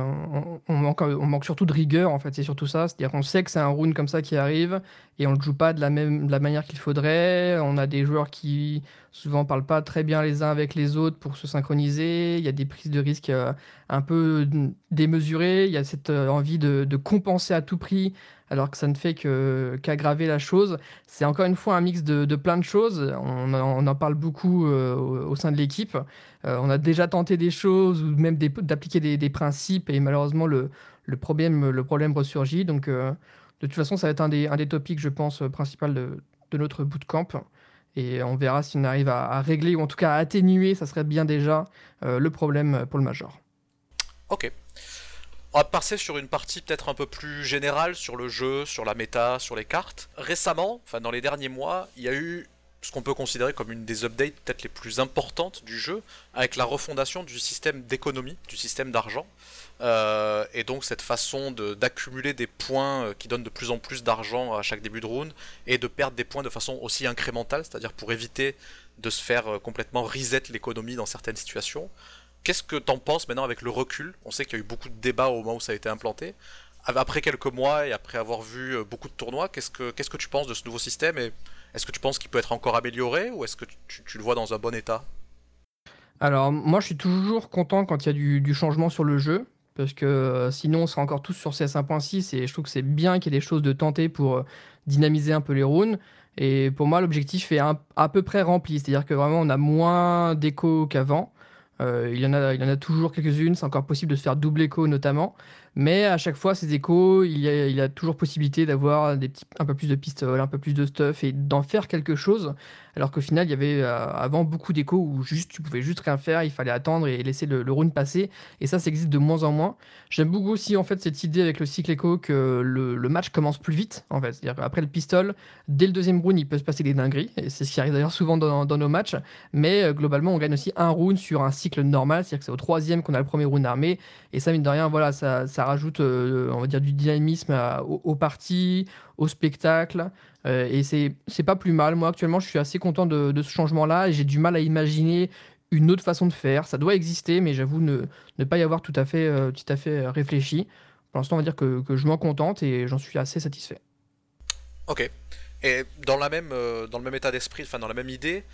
on, manque, surtout de rigueur, en fait, c'est surtout ça. C'est-à-dire qu'on sait que c'est un rune comme ça qui arrive et on ne le joue pas de la, même, de la manière qu'il faudrait. On a des joueurs qui souvent parlent pas très bien les uns avec les autres pour se synchroniser. Il y a des prises de risques euh, un peu démesurées. Il y a cette euh, envie de, de compenser à tout prix alors que ça ne fait qu'aggraver la chose. C'est encore une fois un mix de, plein de choses. On, en parle beaucoup euh, au, sein de l'équipe. Euh, on a déjà tenté des choses ou même d'appliquer des, principes et malheureusement le, problème, le problème ressurgit. Donc euh, de toute façon, ça va être un des, un des topics, je pense, principal de, de notre bootcamp. Et on verra si on arrive à, régler ou en tout cas à atténuer, ça serait bien déjà, le problème pour le Major.
Ok. On va passer sur une partie peut-être un peu plus générale sur le jeu, sur la méta, sur les cartes. Récemment, enfin dans les derniers mois, il y a eu ce qu'on peut considérer comme une des updates peut-être les plus importantes du jeu, avec la refondation du système d'économie, du système d'argent. Euh, et donc cette façon d'accumuler des points euh, qui donnent de plus en plus d'argent à chaque début de round, et de perdre des points de façon aussi incrémentale, c'est-à-dire pour éviter de se faire euh, complètement reset l'économie dans certaines situations. Qu'est-ce que t'en penses maintenant avec le recul? On sait qu'il y a eu beaucoup de débats au moment où ça a été implanté. Après quelques mois et après avoir vu beaucoup de tournois, qu'est-ce que, que tu penses de ce nouveau système? Est-ce que tu penses qu'il peut être encore amélioré ou est-ce que tu, le vois dans un bon état?
Alors moi je suis toujours content quand il y a du, changement sur le jeu parce que euh, sinon on sera encore tous sur CS 1.6 et je trouve que c'est bien qu'il y ait des choses de tenter pour euh, dynamiser un peu les runes. Et pour moi l'objectif est à peu près rempli, c'est-à-dire que vraiment on a moins d'écho qu'avant. Euh, il, y en a, il y en a toujours quelques-unes, c'est encore possible de se faire double écho notamment. Mais à chaque fois, ces échos, il y a, il y a toujours possibilité d'avoir un peu plus de pistoles, un peu plus de stuff et d'en faire quelque chose. Alors qu'au final, il y avait euh, avant beaucoup d'échos où juste, tu pouvais juste rien faire, il fallait attendre et laisser le, le rune passer. Et ça, ça existe de moins en moins. J'aime beaucoup aussi en fait cette idée avec le cycle écho que le, match commence plus vite. En fait, c'est-à-dire qu'après le pistol, dès le deuxième rune, il peut se passer des dingueries. Et c'est ce qui arrive d'ailleurs souvent dans, nos matchs. Mais euh, globalement, on gagne aussi un rune sur un cycle normal, c'est-à-dire que c'est au troisième qu'on a le premier rune armé. Et ça, mine de rien, voilà, ça, ça rajoute, euh, on va dire, du dynamisme aux, aux parties, au spectacle. Euh, et c'est, pas plus mal. Moi, actuellement, je suis assez content de, ce changement-là j'ai du mal à imaginer une autre façon de faire. Ça doit exister, mais j'avoue ne, ne pas y avoir tout à fait, euh, tout à fait euh, réfléchi. Pour l'instant, on va dire que, que je m'en contente et j'en suis assez satisfait.
Ok. Et dans, la même, dans le même état d'esprit, enfin dans la même idée,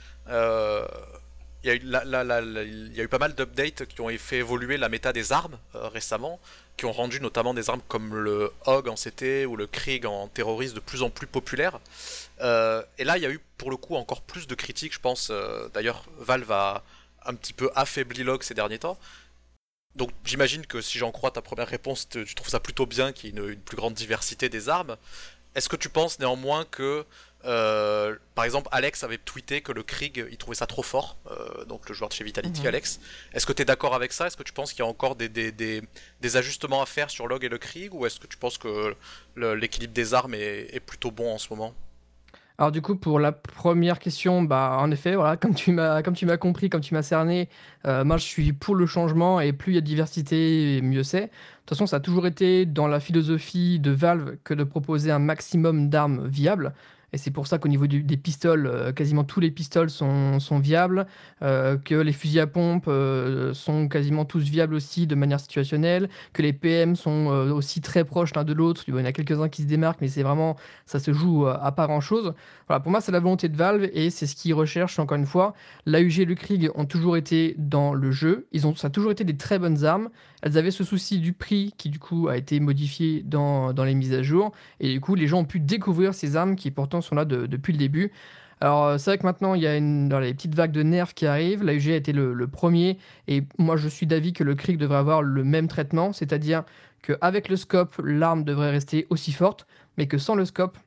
il y, a eu pas mal d'updates qui ont fait évoluer la méta des armes récemment qui ont rendu notamment des armes comme le Hog en CT ou le Krieg en terroriste de plus en plus populaires. Euh, et là, il y a eu pour le coup encore plus de critiques, je pense. Euh, d'ailleurs, Valve a un petit peu affaibli Log ces derniers temps. Donc j'imagine que si j'en crois ta première réponse, tu trouves ça plutôt bien qu'il y ait une, plus grande diversité des armes. Est-ce que tu penses néanmoins que euh, par exemple, Alex avait tweeté que le Krieg, il trouvait ça trop fort, euh, donc le joueur de chez Vitality, mhm. Alex. Est-ce que tu es d'accord avec ça? Est-ce que tu penses qu'il y a encore des, des, des, ajustements à faire sur Log et le Krieg? Ou est-ce que tu penses que l'équilibre des armes est, plutôt bon en ce moment?
Alors du coup pour la première question, bah en effet voilà comme tu m'as comme tu m'as compris, comme tu m'as cerné, euh, moi je suis pour le changement et plus il y a de diversité mieux c'est. De toute façon ça a toujours été dans la philosophie de Valve que de proposer un maximum d'armes viables. Et c'est pour ça qu'au niveau des pistoles, euh, quasiment tous les pistoles sont, sont viables, euh, que les fusils à pompe sont quasiment tous viables aussi de manière situationnelle, que les PM sont aussi très proches l'un de l'autre. Il y en a quelques-uns qui se démarquent, mais c'est vraiment, ça se joue à pas grand-chose. Voilà, pour moi, c'est la volonté de Valve et c'est ce qu'ils recherchent encore une fois. L'AUG et le Krieg ont toujours été dans le jeu. Ils ont, ça a toujours été des très bonnes armes. Elles avaient ce souci du prix qui du coup a été modifié dans, dans les mises à jour. Et du coup, les gens ont pu découvrir ces armes qui pourtant sont là depuis le début. Alors euh, c'est vrai que maintenant il y a une, dans les petites vagues de nerfs qui arrivent, l'AUG a été le, premier et moi je suis d'avis que le Krieg devrait avoir le même traitement, c'est-à-dire qu'avec le scope l'arme devrait rester aussi forte, mais que sans le scope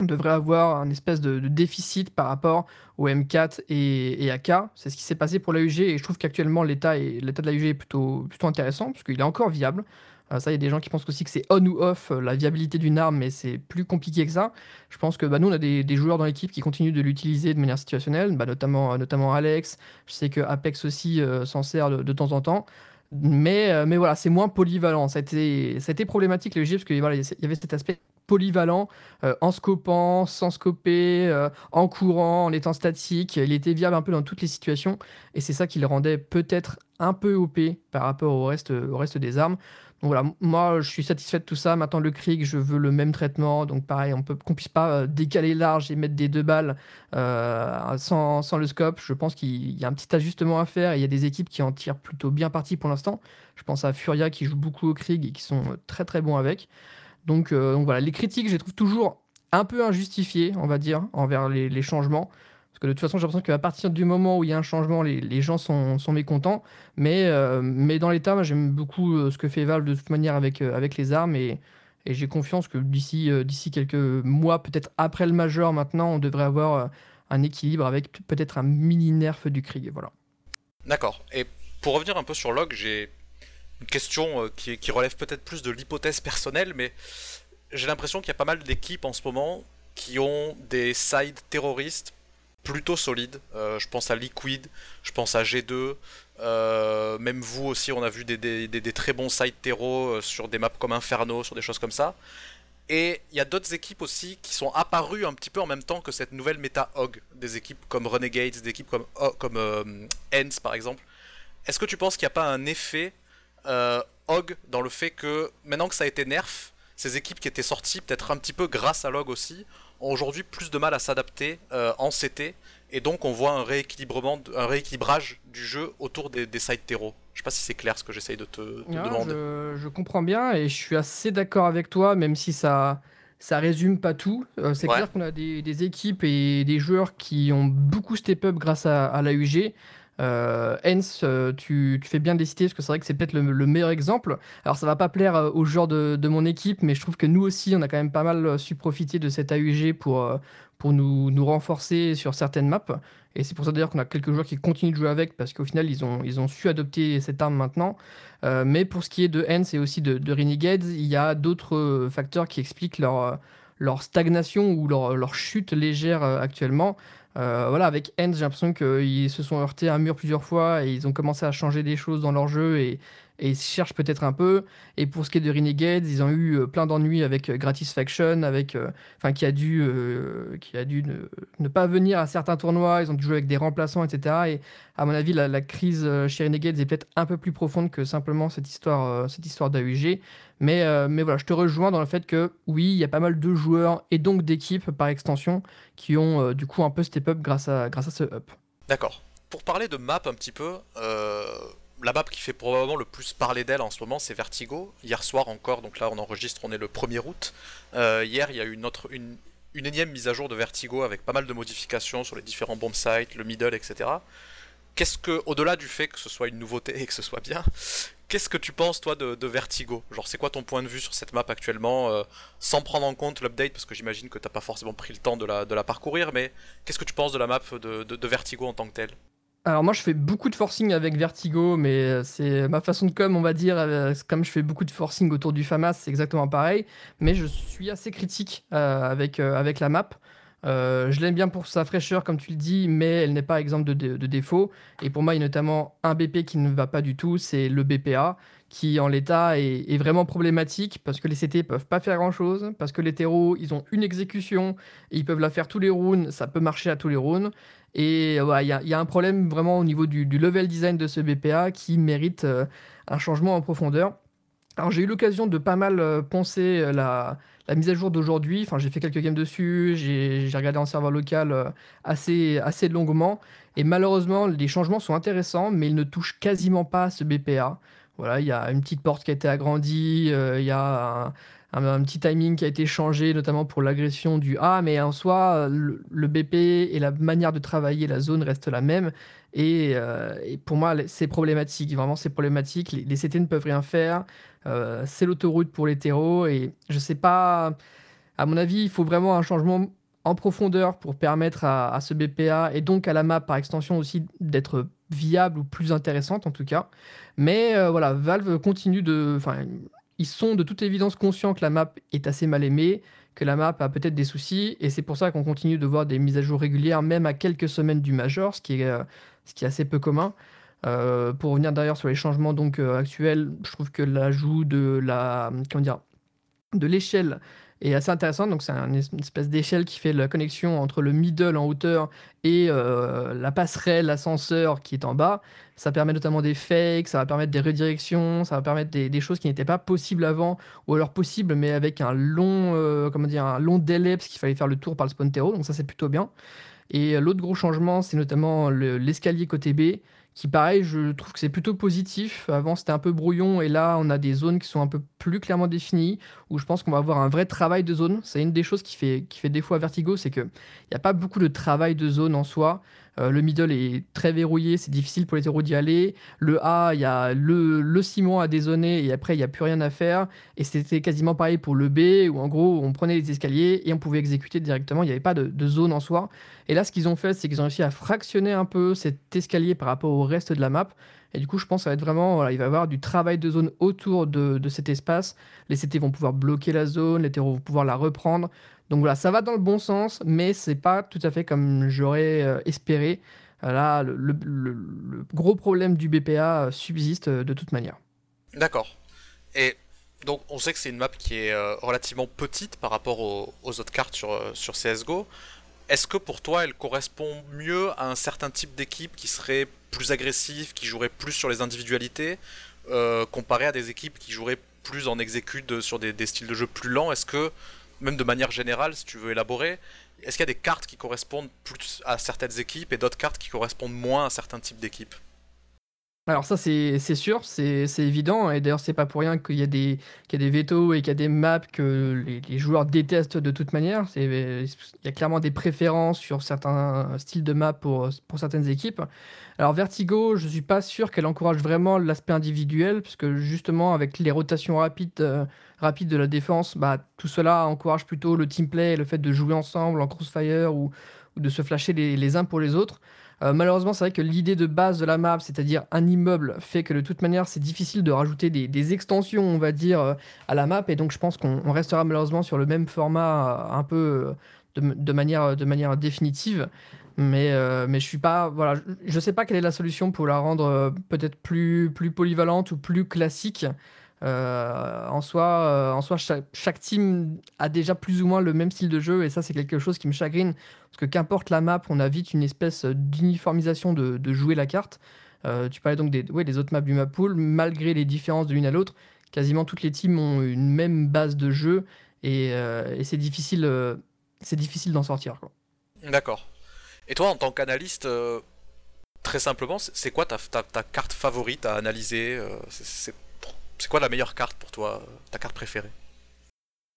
on devrait avoir un espèce de, déficit par rapport au M4 et, et AK. C'est ce qui s'est passé pour l'AUG et je trouve qu'actuellement l'état de l'AUG est plutôt, plutôt intéressant parce qu'il est encore viable. Euh, ça, il y a des gens qui pensent aussi que c'est on ou off euh, la viabilité d'une arme, mais c'est plus compliqué que ça. Je pense que bah, nous, on a des, joueurs dans l'équipe qui continuent de l'utiliser de manière situationnelle, bah, notamment, euh, notamment Alex. Je sais que Apex aussi s'en sert de, temps en temps. Mais, voilà, c'est moins polyvalent. Ça a été, problématique le parce qu'il y avait cet aspect polyvalent, en scopant, sans scoper, en courant, en étant statique. Il était viable un peu dans toutes les situations et c'est ça qui le rendait peut-être un peu OP par rapport au reste des armes. Voilà, moi je suis satisfait de tout ça. Maintenant le Krieg, je veux le même traitement. Donc pareil, on peut puisse pas euh, décaler large et mettre des deux balles sans, sans, le scope. Je pense qu'il y a un petit ajustement à faire. Il y a des équipes qui en tirent plutôt bien parti pour l'instant. Je pense à Furia qui joue beaucoup au Krieg et qui sont très très bons avec. Euh, donc, voilà, les critiques, je les trouve toujours un peu injustifiées, on va dire, envers les, changements. Parce que de toute façon, j'ai l'impression qu'à partir du moment où il y a un changement, les, gens sont, mécontents. Mais, euh, mais dans l'état, j'aime beaucoup euh, ce que fait Valve de toute manière avec, avec les armes. Et, j'ai confiance que d'ici quelques mois, peut-être après le Major maintenant, on devrait avoir un équilibre avec peut-être un mini nerf du Krieg. Voilà.
D'accord. Et pour revenir un peu sur Log, j'ai une question euh, qui, relève peut-être plus de l'hypothèse personnelle, mais j'ai l'impression qu'il y a pas mal d'équipes en ce moment qui ont des sides terroristes plutôt solides. Euh, je pense à Liquid, je pense à G2, euh, même vous aussi, on a vu des, très bons sides terro sur des maps comme Inferno, sur des choses comme ça. Et il y a d'autres équipes aussi qui sont apparues un petit peu en même temps que cette nouvelle méta HOG, des équipes comme Renegades, des équipes comme, comme Ends par exemple. Est-ce que tu penses qu'il n'y a pas un effet euh, Hog dans le fait que maintenant que ça a été nerf, ces équipes qui étaient sorties peut-être un petit peu grâce à Log aussi, ont aujourd'hui plus de mal à s'adapter euh, en CT et donc on voit un rééquilibrement, un rééquilibrage du jeu autour des, des side terreaux. Je sais pas si c'est clair ce que j'essaye de te, demander.
Je, comprends bien et je suis assez d'accord avec toi, même si ça ça résume pas tout. Euh, c'est clair qu'on a des, équipes et des joueurs qui ont beaucoup step up grâce à, à l'AUG. Euh, euh, tu, fais bien décider parce que c'est vrai que c'est peut-être le, meilleur exemple. Alors, ça va pas plaire euh, aux joueurs de, mon équipe, mais je trouve que nous aussi, on a quand même pas mal su profiter de cet AUG pour, nous, renforcer sur certaines maps. Et c'est pour ça d'ailleurs qu'on a quelques joueurs qui continuent de jouer avec parce qu'au final, ils ont, su adopter cette arme maintenant. mais pour ce qui est de Hens et aussi de, de Renegades, il y a d'autres facteurs qui expliquent leur, stagnation ou leur chute légère actuellement. Euh, voilà, avec End, j'ai l'impression qu'ils se sont heurtés à un mur plusieurs fois et ils ont commencé à changer des choses dans leur jeu et, et ils cherchent peut-être un peu. Et pour ce qui est de Renegades, ils ont eu euh, plein d'ennuis avec euh, Gratisfaction, avec, enfin, qui a dû, qui a dû ne, pas venir à certains tournois. Ils ont dû jouer avec des remplaçants, etc. Et à mon avis, la, crise chez Renegades est peut-être un peu plus profonde que simplement cette histoire, cette histoire d'AUG. Mais, mais voilà, je te rejoins dans le fait que oui, il y a pas mal de joueurs et donc d'équipes par extension qui ont du coup un peu step up grâce à, grâce à ce up.
D'accord. Pour parler de map un petit peu, la map qui fait probablement le plus parler d'elle en ce moment, c'est Vertigo. Hier soir encore, donc là on enregistre, on est le 1er août. Euh, hier, il y a eu une, autre, une, énième mise à jour de Vertigo avec pas mal de modifications sur les différents bomb sites, le middle, etc. Qu'est-ce que, au-delà du fait que ce soit une nouveauté et que ce soit bien, qu'est-ce que tu penses toi de, Vertigo? Genre, c'est quoi ton point de vue sur cette map actuellement, euh, sans prendre en compte l'update, parce que j'imagine que t'as pas forcément pris le temps de la, parcourir, mais qu'est-ce que tu penses de la map de Vertigo en tant que telle?
Alors moi je fais beaucoup de forcing avec Vertigo, mais euh, c'est ma façon de com, on va dire. Euh, comme je fais beaucoup de forcing autour du FAMAS, c'est exactement pareil. Mais je suis assez critique avec la map. Je l'aime bien pour sa fraîcheur, comme tu le dis, mais elle n'est pas exemple de, de, défaut. Et pour moi, il y a notamment un BP qui ne va pas du tout, c'est le BPA, qui en l'état est, vraiment problématique parce que les CT peuvent pas faire grand chose, parce que les terreaux ils ont une exécution, et ils peuvent la faire tous les rounds, ça peut marcher à tous les rounds. Et il y, a un problème vraiment au niveau du, level design de ce BPA qui mérite euh, un changement en profondeur. Alors j'ai eu l'occasion de pas mal euh, penser euh, la, mise à jour d'aujourd'hui. J'ai fait quelques games dessus, j'ai regardé en serveur local assez, assez longuement. Et malheureusement, les changements sont intéressants, mais ils ne touchent quasiment pas ce BPA. Voilà, il y a une petite porte qui a été agrandie, euh, il y a un, petit timing qui a été changé, notamment pour l'agression du A, mais en soi, le, BP et la manière de travailler la zone restent la même. Et, euh, pour moi, c'est problématique. Vraiment, c'est problématique. Les, CT ne peuvent rien faire. Euh, c'est l'autoroute pour les terreaux. Et je sais pas. À mon avis, il faut vraiment un changement en profondeur pour permettre à, ce BPA et donc à la map par extension aussi d'être viable ou plus intéressante en tout cas. Mais euh, voilà, Valve continue de... Enfin, ils sont de toute évidence conscients que la map est assez mal aimée, que la map a peut-être des soucis, et c'est pour ça qu'on continue de voir des mises à jour régulières, même à quelques semaines du Major, ce qui est, euh, ce qui est assez peu commun. Euh, pour revenir d'ailleurs sur les changements donc actuels, je trouve que l'ajout de la de l'échelle est assez intéressant. Donc, c'est une espèce d'échelle qui fait la connexion entre le middle en hauteur et euh, la passerelle, l'ascenseur qui est en bas. Ça permet notamment des fakes, ça va permettre des redirections, ça va permettre des, choses qui n'étaient pas possibles avant, ou alors possibles, mais avec un long, euh, comment dire, un long délai, parce qu'il fallait faire le tour par le Spontero. Donc, ça, c'est plutôt bien. Et l'autre gros changement, c'est notamment l'escalier côté B qui pareil, je trouve que c'est plutôt positif. Avant, c'était un peu brouillon et là, on a des zones qui sont un peu plus clairement définies, où je pense qu'on va avoir un vrai travail de zone. C'est une des choses qui fait, qui fait défaut à Vertigo, c'est qu'il n'y a pas beaucoup de travail de zone en soi. Euh, le middle est très verrouillé, c'est difficile pour les héros d'y aller. Le A, il y a le, le ciment à dézoner et après, il n'y a plus rien à faire. Et c'était quasiment pareil pour le B, où en gros, on prenait les escaliers et on pouvait exécuter directement. Il n'y avait pas de, zone en soi. Et là, ce qu'ils ont fait, c'est qu'ils ont réussi à fractionner un peu cet escalier par rapport au reste de la map. Et du coup, je pense que ça va être vraiment, voilà, il va y avoir du travail de zone autour de, cet espace. Les CT vont pouvoir bloquer la zone, les terreaux vont pouvoir la reprendre. Donc voilà, ça va dans le bon sens, mais c'est pas tout à fait comme j'aurais euh, espéré. Là, le, gros problème du BPA euh, subsiste euh, de toute manière.
D'accord. Et donc, on sait que c'est une map qui est relativement petite par rapport aux, autres cartes sur CSGO. Est-ce que pour toi, elle correspond mieux à un certain type d'équipe qui serait plus agressif, qui jouerait plus sur les individualités, comparé à des équipes qui joueraient plus en exécute sur des, des styles de jeu plus lents Est-ce que même de manière générale, si tu veux élaborer, est-ce qu'il y a des cartes qui correspondent plus à certaines équipes et d'autres cartes qui correspondent moins à certains types d'équipes?
Alors ça c'est sûr, c'est évident, et d'ailleurs c'est pas pour rien qu'il y, a des, qu'il vétos et qu'il y a des maps que les, joueurs détestent de toute manière. Il y a clairement des préférences sur certains styles de maps pour, certaines équipes. Alors Vertigo, je suis pas sûr qu'elle encourage vraiment l'aspect individuel, puisque justement avec les rotations rapides, euh, rapides de la défense, bah, tout cela encourage plutôt le team play, le fait de jouer ensemble en crossfire ou, de se flasher les, uns pour les autres. Euh, malheureusement, c'est vrai que l'idée de base de la map, c'est-à-dire un immeuble, fait que de toute manière, c'est difficile de rajouter des, extensions, on va dire, euh, à la map. Et donc, je pense qu'on restera malheureusement sur le même format, euh, un peu de, manière, de manière définitive. Mais, mais je suis pas. Voilà, je, ne sais pas quelle est la solution pour la rendre peut-être plus, plus polyvalente ou plus classique. Euh, en soi, euh, en soi chaque, team a déjà plus ou moins le même style de jeu et ça c'est quelque chose qui me chagrine parce que qu'importe la map, on a vite une espèce d'uniformisation de, jouer la carte. Euh, tu parlais donc des, ouais, des autres maps du map pool, malgré les différences de l'une à l'autre, quasiment toutes les teams ont une même base de jeu et, c'est difficile, c'est difficile d'en sortir.
D'accord. Et toi, en tant qu'analyste, très simplement, c'est quoi ta, carte favorite à analyser? C'est quoi la meilleure carte pour toi, ta carte préférée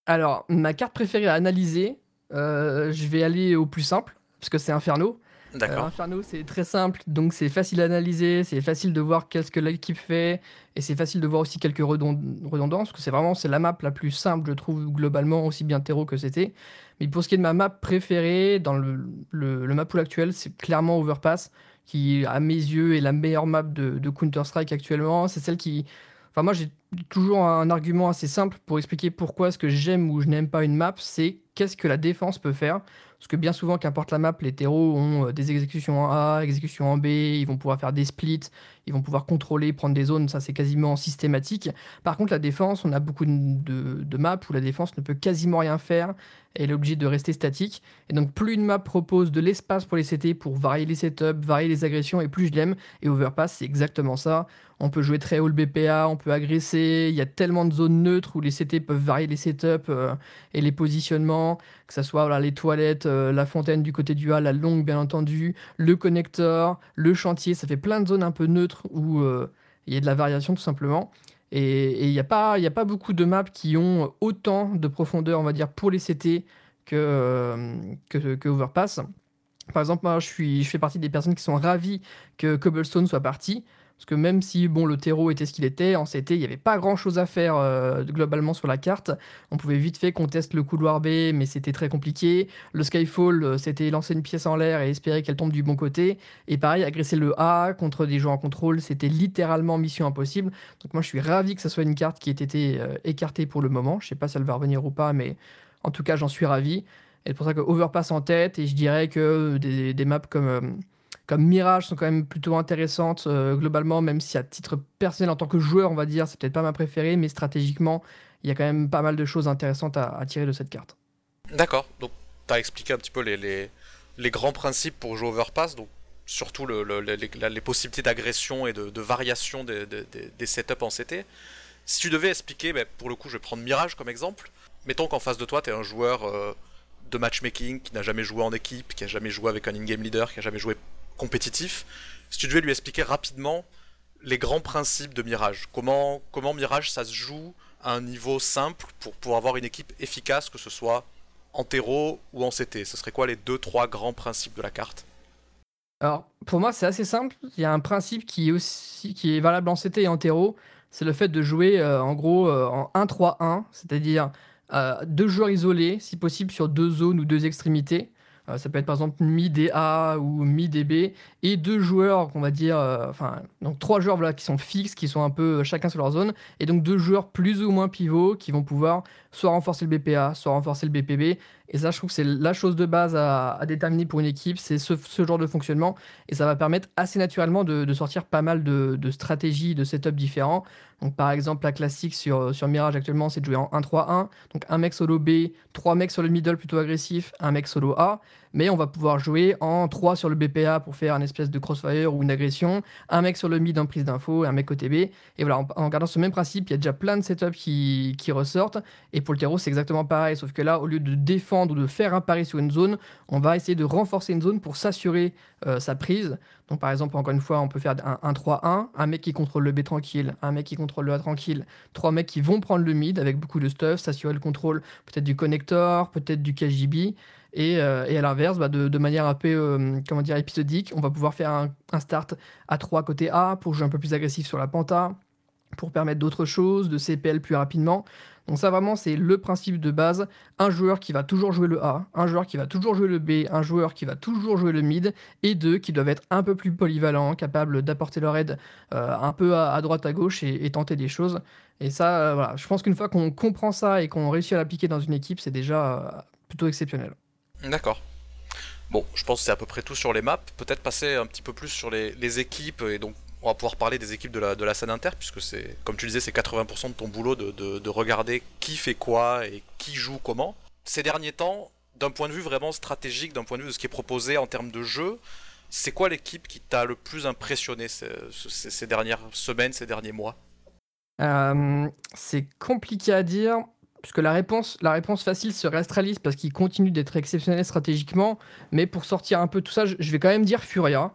Alors, ma carte préférée à analyser, euh, je vais aller au plus simple, parce que c'est Inferno. D'accord. Euh, Inferno, c'est très simple, donc c'est facile à analyser, c'est facile de voir qu'est-ce que l'équipe fait, et c'est facile de voir aussi quelques redondances, parce que c'est vraiment c'est la map la plus simple, je trouve, globalement, aussi bien terreau que c'était. Mais pour ce qui est de ma map préférée, dans le, le, map pool actuel, c'est clairement Overpass, qui, à mes yeux, est la meilleure map de, de Counter-Strike actuellement. C'est celle qui moi, j'ai toujours un argument assez simple pour expliquer pourquoi est-ce que j'aime ou je n'aime pas une map. C'est qu'est-ce que la défense peut faire. Parce que bien souvent, qu'importe la map, les terreaux ont euh, des exécutions en A, exécutions en B, ils vont pouvoir faire des splits, ils vont pouvoir contrôler, prendre des zones, ça c'est quasiment systématique. Par contre, la défense, on a beaucoup de, maps où la défense ne peut quasiment rien faire, elle est obligée de rester statique. Et donc, plus une map propose de l'espace pour les CT, pour varier les setups, varier les agressions, et plus je l'aime. Et Overpass, c'est exactement ça. On peut jouer très haut le BPA, on peut agresser. Il y a tellement de zones neutres où les CT peuvent varier les setups euh, et les positionnements, que ce soit voilà, les toilettes, euh, la fontaine du côté du A, la longue bien entendu, le connecteur, le chantier. Ça fait plein de zones un peu neutres où euh, il y a de la variation tout simplement. Et il n'y a, pas, beaucoup de maps qui ont autant de profondeur, on va dire, pour les CT que, que, Overpass. Par exemple, moi, je, je fais partie des personnes qui sont ravies que Cobblestone soit parti. Parce que même si bon, le terreau était ce qu'il était, en CT, il n'y avait pas grand chose à faire euh, globalement sur la carte. On pouvait vite fait qu'on teste le couloir B, mais c'était très compliqué. Le Skyfall, euh, c'était lancer une pièce en l'air et espérer qu'elle tombe du bon côté. Et pareil, agresser le A contre des joueurs en contrôle, c'était littéralement mission impossible. Donc moi, je suis ravi que ce soit une carte qui ait été euh, écartée pour le moment. Je sais pas si elle va revenir ou pas, mais en tout cas, j'en suis ravi. Et c'est pour ça que Overpass en tête, et je dirais que des maps comme comme Mirage sont quand même plutôt intéressantes euh, globalement, même si à titre personnel en tant que joueur, on va dire, c'est peut-être pas ma préférée, mais stratégiquement, il y a quand même pas mal de choses intéressantes à, tirer de cette carte.
D'accord, donc tu as expliqué un petit peu les, les, grands principes pour jouer Overpass, donc surtout le, les, possibilités d'agression et de, variation des, des, setups en CT. Si tu devais expliquer, ben, pour le coup je vais prendre Mirage comme exemple, mettons qu'en face de toi tu es un joueur euh, de matchmaking qui n'a jamais joué en équipe, qui a jamais joué avec un in-game leader, qui a jamais joué compétitif, si tu devais lui expliquer rapidement les grands principes de Mirage, comment, comment Mirage ça se joue à un niveau simple pour, pour avoir une équipe efficace, que ce soit en terreau ou en CT, ce serait quoi les deux, trois grands principes de la carte?
Alors, pour moi, c'est assez simple. Il y a un principe qui est, aussi, qui est valable en CT et en terreau, c'est le fait de jouer euh, en gros euh, en 1-3-1, c'est-à-dire euh, deux joueurs isolés, si possible sur deux zones ou deux extrémités. Euh, ça peut être par exemple mi DA ou mi DB et deux joueurs qu'on va dire, euh, enfin donc trois joueurs voilà qui sont fixes, qui sont un peu euh, chacun sur leur zone et donc deux joueurs plus ou moins pivots qui vont pouvoir soit renforcer le BPA, soit renforcer le BPB et ça, je trouve que c'est la chose de base à, déterminer pour une équipe, c'est ce, genre de fonctionnement. Et ça va permettre assez naturellement de, sortir pas mal de, stratégies, de setups différents. Donc, par exemple, la classique sur, sur Mirage actuellement, c'est de jouer en 1-3-1. Donc, un mec solo B, trois mecs sur le middle plutôt agressif, un mec solo A. Mais on va pouvoir jouer en 3 sur le BPA pour faire une espèce de crossfire ou une agression, un mec sur le mid en prise d'info et un mec côté B. Et voilà, en, gardant ce même principe, il y a déjà plein de setups qui, qui ressortent. Et pour le terreau, c'est exactement pareil, sauf que là, au lieu de défendre ou de faire un pari sur une zone, on va essayer de renforcer une zone pour s'assurer euh, sa prise. Donc par exemple, encore une fois, on peut faire un 1-3-1, un mec qui contrôle le B tranquille, un mec qui contrôle le A tranquille, trois mecs qui vont prendre le mid avec beaucoup de stuff, s'assurer le contrôle peut-être du connector, peut-être du KGB. Et, euh, et, à l'inverse, bah, de, manière un peu euh, épisodique, on va pouvoir faire un, start à 3 côté A pour jouer un peu plus agressif sur la penta, pour permettre d'autres choses, de CPL plus rapidement. Donc ça vraiment c'est le principe de base, un joueur qui va toujours jouer le A, un joueur qui va toujours jouer le B, un joueur qui va toujours jouer le mid, et deux qui doivent être un peu plus polyvalents, capables d'apporter leur aide euh, un peu à, droite à gauche et, tenter des choses. Et ça, voilà, je pense qu'une fois qu'on comprend ça et qu'on réussit à l'appliquer dans une équipe, c'est déjà plutôt exceptionnel.
D'accord. Bon, je pense que c'est à peu près tout sur les maps. Peut-être passer un petit peu plus sur les, les équipes et donc on va pouvoir parler des équipes de la, de la scène inter, puisque c'est, comme tu disais, c'est 80% de ton boulot de, regarder qui fait quoi et qui joue comment. Ces derniers temps, d'un point de vue vraiment stratégique, d'un point de vue de ce qui est proposé en termes de jeu, c'est quoi l'équipe qui t'a le plus impressionné ces, dernières semaines, ces derniers mois?
Euh, C'est compliqué à dire. Puisque la réponse, la réponse facile serait Astralis parce qu'il continue d'être exceptionnel stratégiquement. Mais pour sortir un peu tout ça, je vais quand même dire Furia.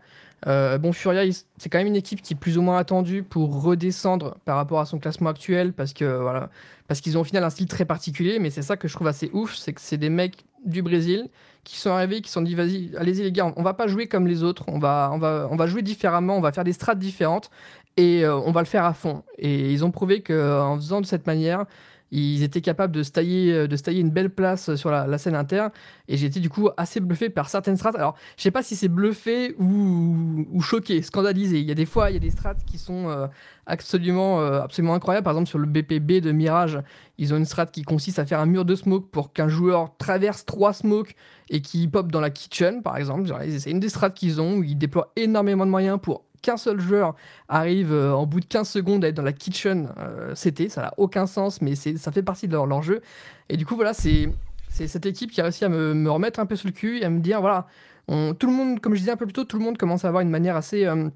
Euh, bon, Furia, c'est quand même une équipe qui est plus ou moins attendue pour redescendre par rapport à son classement actuel parce que voilà, parce qu'ils ont au final un style très particulier. Mais c'est ça que je trouve assez ouf, c'est que c'est des mecs du Brésil qui sont arrivés, qui sont dit vas-y, allez-y les gars, on va pas jouer comme les autres, on va, on va, on va jouer différemment, on va faire des strates différentes et euh, on va le faire à fond. Et ils ont prouvé qu'en faisant de cette manière, ils étaient capables de se tailler, euh, de tailler une belle place sur la, scène inter. Et j'ai été du coup assez bluffé par certaines strats. Alors, je sais pas si c'est bluffé ou, choqué, scandalisé. Il y a des fois, il y a des strats qui sont euh, absolument, euh, absolument incroyables. Par exemple, sur le BPB de Mirage, ils ont une strat qui consiste à faire un mur de smoke pour qu'un joueur traverse trois smokes et qui pop dans la kitchen, par exemple. C'est une des strats qu'ils ont où ils déploient énormément de moyens pour qu'un seul joueur arrive euh, en bout de 15 secondes à être dans la kitchen euh, CT, ça n'a aucun sens, mais ça fait partie de leur, jeu. Et du coup, voilà, c'est cette équipe qui a réussi à me, remettre un peu sur le cul et à me dire, voilà, tout le monde, comme je disais un peu plus tôt, tout le monde commence à avoir une manière assez euh,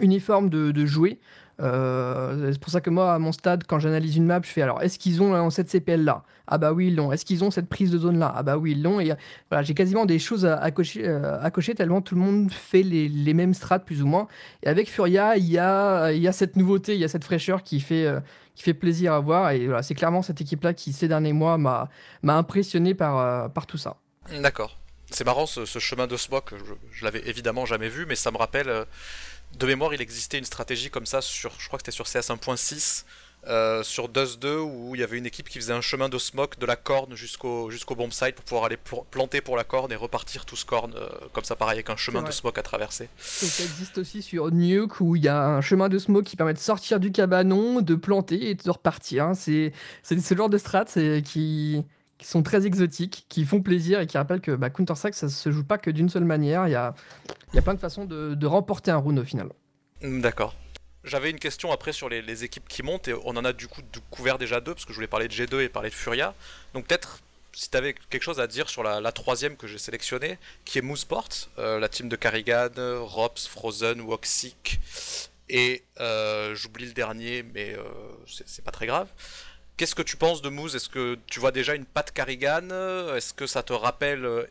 uniforme de, jouer. Euh, c'est pour ça que moi, à mon stade, quand j'analyse une map, je fais alors, est-ce qu'ils ont cette CPL là Ah bah oui, ils l'ont. Est-ce qu'ils ont cette prise de zone là Ah bah oui, ils l'ont. Et voilà, j'ai quasiment des choses à, cocher, euh, à cocher tellement tout le monde fait les, mêmes strats plus ou moins. Et avec Furia, il y a, y a cette nouveauté, il y a cette fraîcheur qui fait, euh, qui fait plaisir à voir. Et voilà, c'est clairement cette équipe là qui, ces derniers mois, m'a, m'a impressionné par, par tout ça.
D'accord. C'est marrant ce, chemin de smoke, je, je l'avais évidemment jamais vu, mais ça me rappelle de mémoire, il existait une stratégie comme ça sur, je crois que c'était sur CS 1.6, euh, sur Dust 2, où il y avait une équipe qui faisait un chemin de smoke de la corne jusqu'au jusqu'au bomb site pour pouvoir aller planter pour la corne et repartir tous corne, euh, comme ça pareil, avec un chemin de smoke à traverser.
Et ça existe aussi sur Nuke, où il y a un chemin de smoke qui permet de sortir du cabanon, de planter et de repartir. Hein. C'est ce genre de strat qui qui sont très exotiques, qui font plaisir et qui rappellent que bah, Counter-Strike, ça se joue pas que d'une seule manière. Il y a, y a plein de façons de, remporter un round au final.
D'accord. J'avais une question après sur les, équipes qui montent et on en a du coup couvert déjà deux parce que je voulais parler de G2 et parler de Furia. Donc peut-être si tu avais quelque chose à dire sur la, troisième que j'ai sélectionnée, qui est Mooseport, euh, la team de Carrigan, Rops, Frozen, Woxic et euh, j'oublie le dernier mais euh, c'est pas très grave. Qu'est-ce que tu penses de Moose Est-ce que tu vois déjà une patte Carrigan? Est-ce que ça te rappelle euh,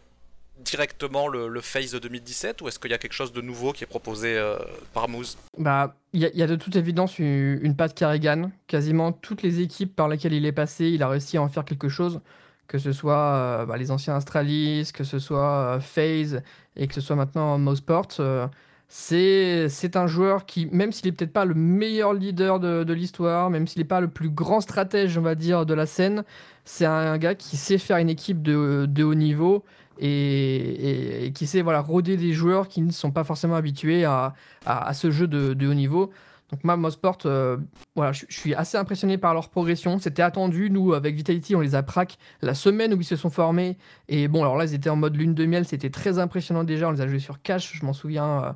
directement le, le Phase de 2017 ou est-ce qu'il y a quelque chose de nouveau qui est proposé euh, par Moose
Bah, il y, a de toute évidence une, patte Carrigan. Quasiment toutes les équipes par lesquelles il est passé, il a réussi à en faire quelque chose. Que ce soit euh, bah, les anciens Astralis, que ce soit Phase et que ce soit maintenant Mouseport. C'est un joueur qui, même s'il est peut-être pas le meilleur leader de, l'histoire, même s'il n'est pas le plus grand stratège, on va dire, de la scène, c'est un, gars qui sait faire une équipe de, haut niveau et, qui sait voilà, rôder des joueurs qui ne sont pas forcément habitués à, ce jeu de, haut niveau. Donc moi, Mosport, euh, voilà, je, suis assez impressionné par leur progression. C'était attendu. Nous, avec Vitality, on les a prac la semaine où ils se sont formés. Et bon, alors là, ils étaient en mode lune de miel. C'était très impressionnant déjà. On les a joués sur cash, je m'en souviens. Euh,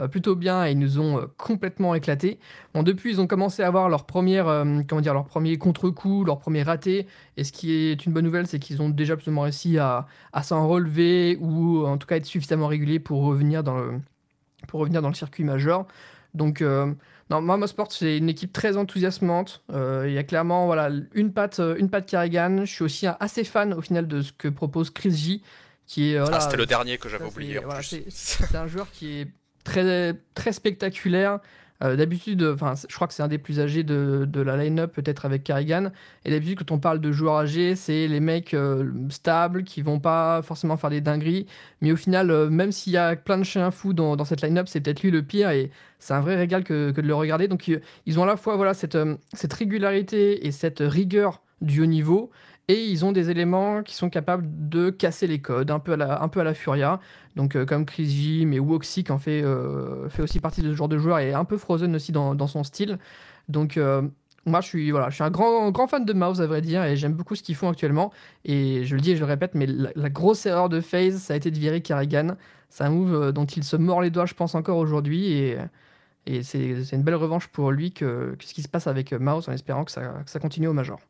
euh, plutôt bien et ils nous ont complètement éclaté. Bon, depuis, ils ont commencé à avoir leur, comment dire, premier contre-coup, leur premier raté. Et ce qui est une bonne nouvelle, c'est qu'ils ont déjà plus ou moins réussi à, à s'en relever ou en tout cas être suffisamment réguliers pour revenir dans le, pour revenir dans le circuit majeur. Donc, non, Mama Sport, c'est une équipe très enthousiasmante. Il y a clairement voilà, une patte, une patte Carrigan. Je suis aussi assez fan au final de ce que propose Chris J. Qui est,
ah, c'était le dernier que j'avais oublié.
c'est un joueur qui est très, très spectaculaire. Euh, d'habitude, enfin, je crois que c'est un des plus âgés de, la line-up, peut-être avec Carrigan. Et d'habitude, quand on parle de joueurs âgés, c'est les mecs euh, stables qui vont pas forcément faire des dingueries. Mais au final, euh, même s'il y a plein de chiens fous dans, cette line-up, c'est peut-être lui le pire. Et c'est un vrai régal que, de le regarder. Donc, ils ont à la fois cette, cette régularité et cette rigueur du haut niveau. Et ils ont des éléments qui sont capables de casser les codes, un peu à la, Furia. Donc, euh, comme Chris J, mais Woxic en fait, euh, fait aussi partie de ce genre de joueur et un peu Frozen aussi dans, son style. Donc, euh, moi, je suis, voilà, je un grand, fan de Mouse, à vrai dire, et j'aime beaucoup ce qu'ils font actuellement. Et je le dis et je le répète, mais la, grosse erreur de FaZe, ça a été de virer Carrigan. C'est un move dont il se mord les doigts, je pense, encore aujourd'hui. Et, c'est une belle revanche pour lui que, ce qui se passe avec Mouse, en espérant que ça continue au Major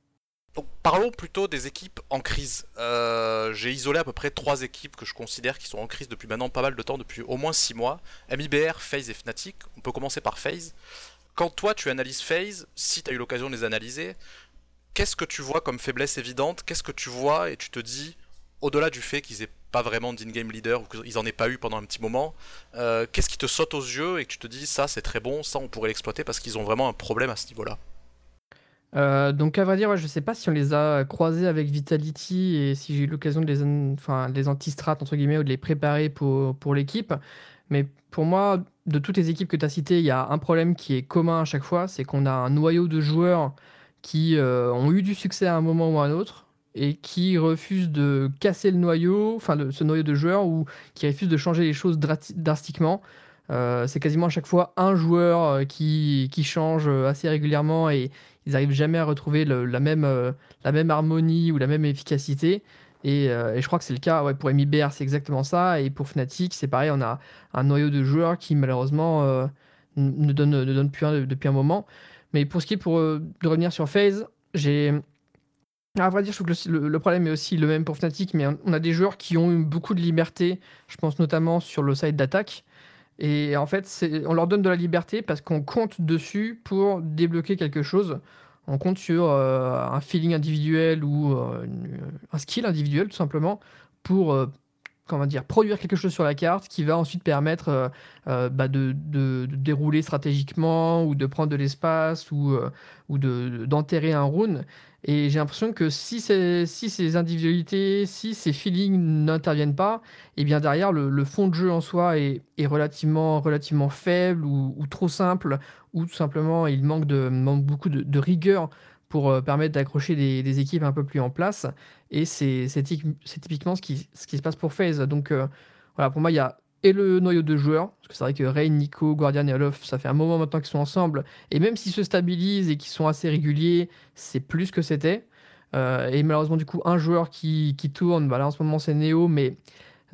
parlons plutôt des équipes en crise. Euh, j'ai isolé à peu près trois équipes que je considère qui sont en crise depuis maintenant pas mal de temps, depuis au moins 6 mois. MIBR, FaZe et Fnatic. On peut commencer par FaZe. Quand toi tu analyses FaZe, si tu as eu l'occasion de les analyser, qu'est-ce que tu vois comme faiblesse évidente? Qu'est-ce que tu vois et tu te dis, au-delà du fait qu'ils aient pas vraiment d'in-game leader ou qu'ils en aient pas eu pendant un petit moment, euh, qu'est-ce qui te saute aux yeux et que tu te dis, ça c'est très bon, ça on pourrait l'exploiter parce qu'ils ont vraiment un problème à ce niveau-là?
Euh, donc à vrai dire, je sais pas si on les a croisés avec Vitality et si j'ai eu l'occasion de les, enfin, les anti-strats entre guillemets ou de les préparer pour, pour l'équipe. Mais pour moi, de toutes les équipes que tu as citées, il y a un problème qui est commun à chaque fois, c'est qu'on a un noyau de joueurs qui ont eu du succès à un moment ou à un autre et qui refusent de casser le noyau, enfin ce noyau de joueurs, ou qui refusent de changer les choses drastiquement. c'est quasiment à chaque fois un joueur qui, qui, change assez régulièrement et ils n'arrivent jamais à retrouver la, même, la même harmonie ou la même efficacité. Et, je crois que c'est le cas pour MIBR, c'est exactement ça. Et pour Fnatic, c'est pareil, on a un noyau de joueurs qui malheureusement ne, donne, ne donne plus rien depuis un moment. Mais pour ce qui est pour, de revenir sur FaZe, j'ai. À vrai dire, je trouve que le, problème est aussi le même pour Fnatic, mais on a des joueurs qui ont eu beaucoup de liberté, je pense notamment sur le side d'attaque. Et en fait, on leur donne de la liberté parce qu'on compte dessus pour débloquer quelque chose. On compte sur euh, un feeling individuel ou euh, un skill individuel, tout simplement, pour euh, comment dire, produire quelque chose sur la carte qui va ensuite permettre bah, de, dérouler stratégiquement ou de prendre de l'espace ou, ou d'enterrer un rune. Et j'ai l'impression que si, ces individualités, si ces feelings n'interviennent pas, et eh bien derrière, le, fond de jeu en soi est, relativement, faible ou, trop simple, ou tout simplement il manque, beaucoup de, rigueur pour euh, permettre d'accrocher des, équipes un peu plus en place. Et c'est typiquement ce qui, ce qui se passe pour FaZe. Donc euh, voilà, pour moi, il y a et le noyau de joueurs. Parce que c'est vrai que Rain, Nico, Guardian et Olof, ça fait un moment maintenant qu'ils sont ensemble. Et même s'ils se stabilisent et qu'ils sont assez réguliers, c'est plus que c'était. Euh, et malheureusement, du coup, un joueur qui, qui tourne, bah là en ce moment c'est Neo, mais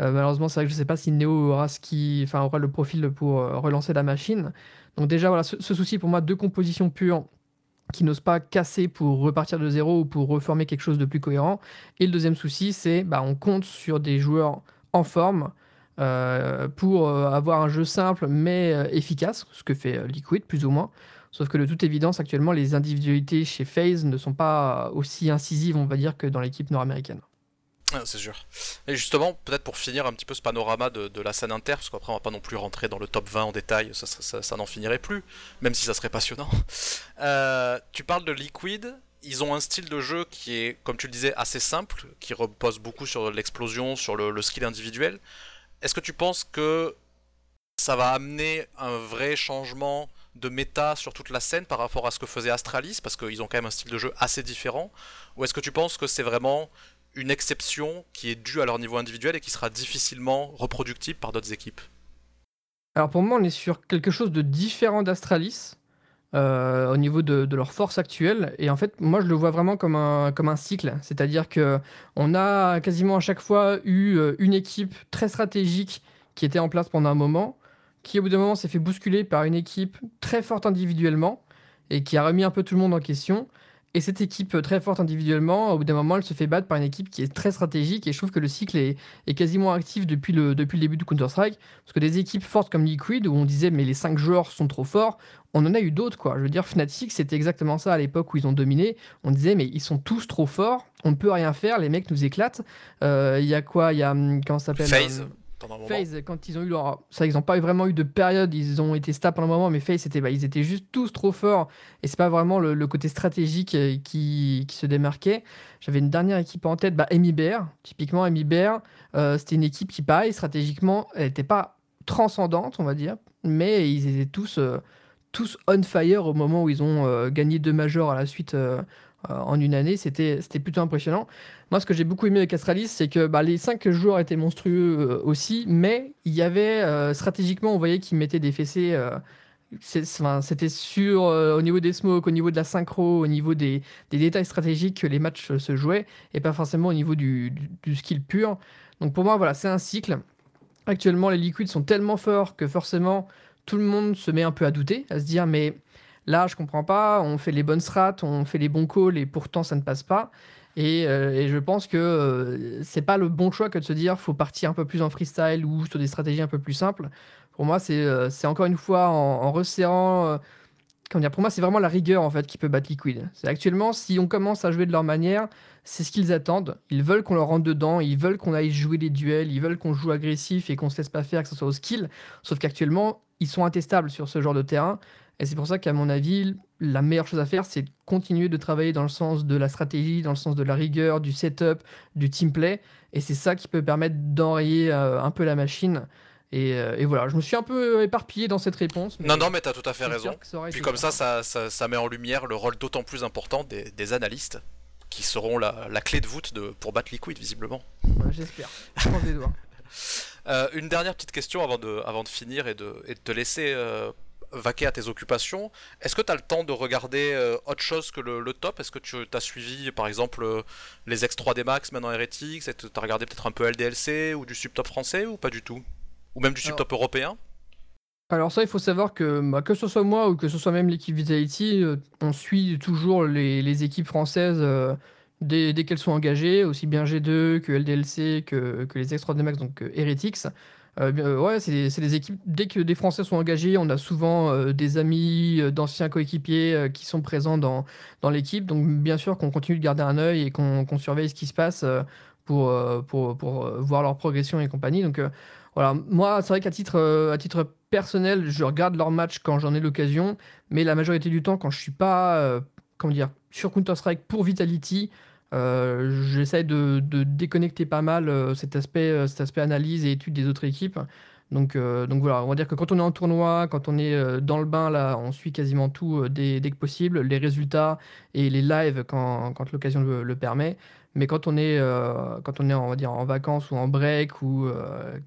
euh, malheureusement, c'est vrai que je ne sais pas si Neo aura, ce qui, le profil pour euh, relancer la machine. Donc, déjà, voilà, ce, souci pour moi de composition pure qui n'ose pas casser pour repartir de zéro ou pour reformer quelque chose de plus cohérent. Et le deuxième souci, c'est bah, on compte sur des joueurs en forme euh, pour euh, avoir un jeu simple mais euh, efficace, ce que fait Liquid plus ou moins. Sauf que de toute évidence, actuellement, les individualités chez FaZe ne sont pas aussi incisives, on va dire, que dans l'équipe nord-américaine.
Ah, c'est sûr. Et justement, peut-être pour finir un petit peu ce panorama de, la scène inter, parce qu'après on va pas non plus rentrer dans le top 20 en détail, ça, n'en finirait plus, même si ça serait passionnant. tu parles de Liquid, ils ont un style de jeu qui est, comme tu le disais, assez simple, qui repose beaucoup sur l'explosion, sur le, skill individuel. Est-ce que tu penses que ça va amener un vrai changement de méta sur toute la scène par rapport à ce que faisait Astralis, parce qu'ils ont quand même un style de jeu assez différent Ou est-ce que tu penses que c'est vraiment une exception qui est due à leur niveau individuel et qui sera difficilement reproductible par d'autres équipes?
Alors pour moi, on est sur quelque chose de différent d'Astralis. Euh, au niveau de, leur force actuelle. Et en fait, moi, je le vois vraiment comme un, comme un cycle. C'est-à-dire que on a quasiment à chaque fois eu euh, une équipe très stratégique qui était en place pendant un moment, qui au bout d'un moment s'est fait bousculer par une équipe très forte individuellement et qui a remis un peu tout le monde en question. Et cette équipe très forte individuellement, au bout d'un moment, elle se fait battre par une équipe qui est très stratégique. Et je trouve que le cycle est, est quasiment actif depuis le, depuis le début du Counter-Strike. Parce que des équipes fortes comme Liquid, où on disait mais les 5 joueurs sont trop forts, on en a eu d'autres. quoi. Je veux dire, Fnatic, c'était exactement ça à l'époque où ils ont dominé. On disait mais ils sont tous trop forts, on ne peut rien faire, les mecs nous éclatent. Euh, il y a quoi? Il y a, hum, comment ça s'appelle?
Phase.
FaZe, quand ils ont eu leur. Ça, ils n'ont pas vraiment eu de période, ils ont été stables pendant un moment, mais FaZe, c'était, bah, ils étaient juste tous trop forts. Et c'est pas vraiment le, côté stratégique euh, qui, qui, se démarquait. J'avais une dernière équipe en tête, bah, MIBR. Typiquement, MIBR, euh, c'était une équipe qui, pareil, stratégiquement, elle n'était pas transcendante, on va dire, mais ils étaient tous. Euh, tous on fire au moment où ils ont gagné deux majors à la suite euh, en une année, c'était plutôt impressionnant. Moi, ce que j'ai beaucoup aimé avec Astralis, c'est que bah, les cinq joueurs étaient monstrueux euh, aussi, mais il y avait euh, stratégiquement, on voyait qu'ils mettaient des fessées. c'était sûr au niveau des smokes, au niveau de la synchro, au niveau des, détails stratégiques que les matchs se jouaient, et pas forcément au niveau du, du skill pur. Donc pour moi, voilà, c'est un cycle. Actuellement, les liquides sont tellement forts que forcément, tout le monde se met un peu à douter, à se dire, mais Là, je comprends pas. On fait les bonnes strats, on fait les bons calls et pourtant ça ne passe pas. Et, euh, je pense que euh, c'est pas le bon choix que de se dire faut partir un peu plus en freestyle ou sur des stratégies un peu plus simples. Pour moi, c'est euh, encore une fois en, resserrant. comment dire, pour moi, c'est vraiment la rigueur en fait qui peut battre Liquid. C'est actuellement, si on commence à jouer de leur manière, c'est ce qu'ils attendent. Ils veulent qu'on leur rentre dedans, ils veulent qu'on aille jouer les duels, ils veulent qu'on joue agressif et qu'on se laisse pas faire, que ce soit au skill. Sauf qu'actuellement, ils sont intestables sur ce genre de terrain. Et c'est pour ça qu'à mon avis, la meilleure chose à faire, c'est de continuer de travailler dans le sens de la stratégie, dans le sens de la rigueur, du setup, du team play. Et c'est ça qui peut permettre d'enrayer euh, un peu la machine. Et, voilà, je me suis un peu éparpillé dans cette réponse.
non, non, mais tu as tout à fait raison. Puis comme ça ça, ça, met en lumière le rôle d'autant plus important des, analystes, qui seront la, clé de voûte de, pour battre Liquid, visiblement.
J'espère. Je pense des doigts.
Euh, une dernière petite question avant de, avant de finir et de, et de te laisser euh, vaquer à tes occupations. Est-ce que tu as le temps de regarder euh, autre chose que le, top? Est-ce que tu as suivi par exemple les X3D Max maintenant Heretics? Tu as regardé peut-être un peu LDLC ou du subtop français ou pas du tout? Ou même du subtop européen?
Alors ça, il faut savoir que bah, que ce soit moi ou que ce soit même l'équipe Vitality, on suit toujours les, les équipes françaises dès, qu'elles sont engagées, aussi bien G2 que LDLC que, que les X3D Max, donc Heretics. Euh, euh, ouais, c'est des équipes. Dès que des Français sont engagés, on a souvent euh, des amis, d'anciens coéquipiers qui sont présents dans, dans l'équipe. Donc, bien sûr, qu'on continue de garder un œil et qu'on surveille ce qui se passe pour, pour, pour voir leur progression et compagnie. Donc, voilà, moi, c'est vrai qu'à titre, à titre personnel, je regarde leurs matchs quand j'en ai l'occasion, mais la majorité du temps, quand je suis pas, comment dire, sur Counter-Strike pour Vitality, euh, j'essaie de, déconnecter pas mal euh, cet, aspect, euh, cet aspect analyse et étude des autres équipes. Donc, donc voilà, on va dire que quand on est en tournoi, quand on est dans le bain, là, on suit quasiment tout dès, que possible, les résultats et les lives quand, quand l'occasion le, permet. Mais quand on est, quand on est on va dire, en vacances ou en break ou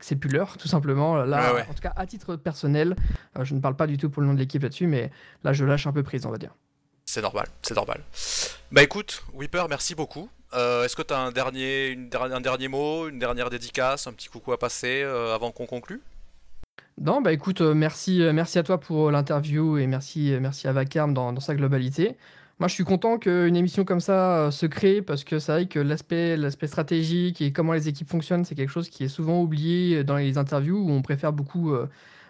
c'est plus l'heure, tout simplement, là, en tout cas à titre personnel, je ne parle pas du tout pour le nom de l'équipe là-dessus, mais là je lâche un peu prise, on va dire.
C'est normal, c'est normal. Bah écoute, Whipper, merci beaucoup. Euh, est-ce que tu as un dernier, une, un dernier mot, une dernière dédicace, un petit coucou à passer euh, avant qu'on conclue?
Non, bah écoute, euh, merci, merci à toi pour l'interview et merci, merci à Vacarme dans, sa globalité. Moi, je suis content qu'une émission comme ça se crée parce que c'est vrai que l'aspect, l'aspect stratégique et comment les équipes fonctionnent, c'est quelque chose qui est souvent oublié dans les interviews où on préfère beaucoup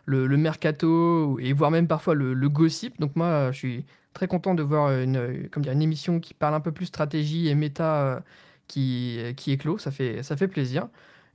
le, mercato et voire même parfois le, gossip. Donc moi, je suis très content de voir une, comme dire, une émission qui parle un peu plus stratégie et méta euh, qui, qui éclot. Ça fait, ça fait plaisir.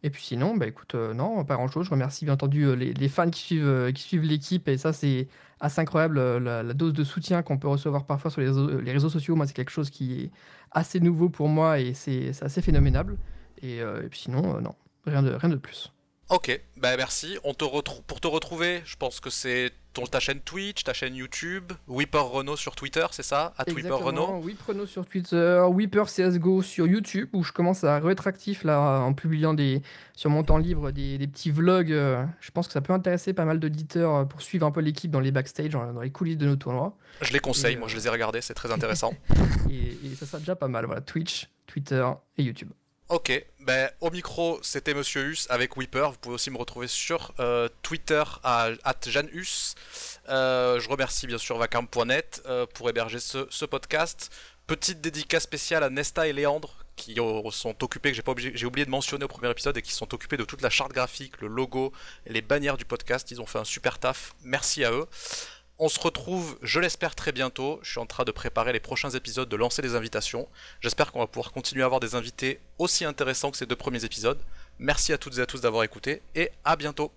Et puis sinon, bah écoute, euh, non, pas grand chose. Je remercie bien entendu euh, les, fans qui suivent, qui suivent l'équipe. Et ça, c'est assez incroyable la, dose de soutien qu'on peut recevoir parfois sur les, les réseaux sociaux. Moi, c'est quelque chose qui est assez nouveau pour moi et c'est assez phénoménable. Et, et puis sinon, non, rien de, rien de plus.
Ok, bah merci. On te retrouve pour te retrouver, je pense que c'est ton, ta chaîne Twitch, ta chaîne YouTube, Whipper Renault sur Twitter, c'est ça?
À Whipper Renault Whipper Renault sur Twitter, Whipper CSGO sur YouTube, où je commence à être actif là en publiant des, sur mon temps libre des, petits vlogs. Euh, je pense que ça peut intéresser pas mal d'auditeurs euh, pour suivre un peu l'équipe dans les backstage, dans les coulisses de nos tournois.
Je les conseille, moi je les ai regardés, c'est très intéressant.
et, et ça sera déjà pas mal, voilà, Twitch, Twitter et YouTube.
Ok, ben, au micro, c'était Monsieur Hus avec Whipper. Vous pouvez aussi me retrouver sur euh, Twitter à JanHus. Euh, je remercie bien sûr Vacam.net euh, pour héberger ce, podcast. Petite dédicace spéciale à Nesta et Léandre qui sont occupés, que j'ai, pas j'ai oublié de mentionner au premier épisode, et qui sont occupés de toute la charte graphique, le logo, les bannières du podcast. Ils ont fait un super taf. Merci à eux. On se retrouve, je l'espère, très bientôt. Je suis en train de préparer les prochains épisodes, de lancer des invitations. J'espère qu'on va pouvoir continuer à avoir des invités aussi intéressants que ces deux premiers épisodes. Merci à toutes et à tous d'avoir écouté et à bientôt.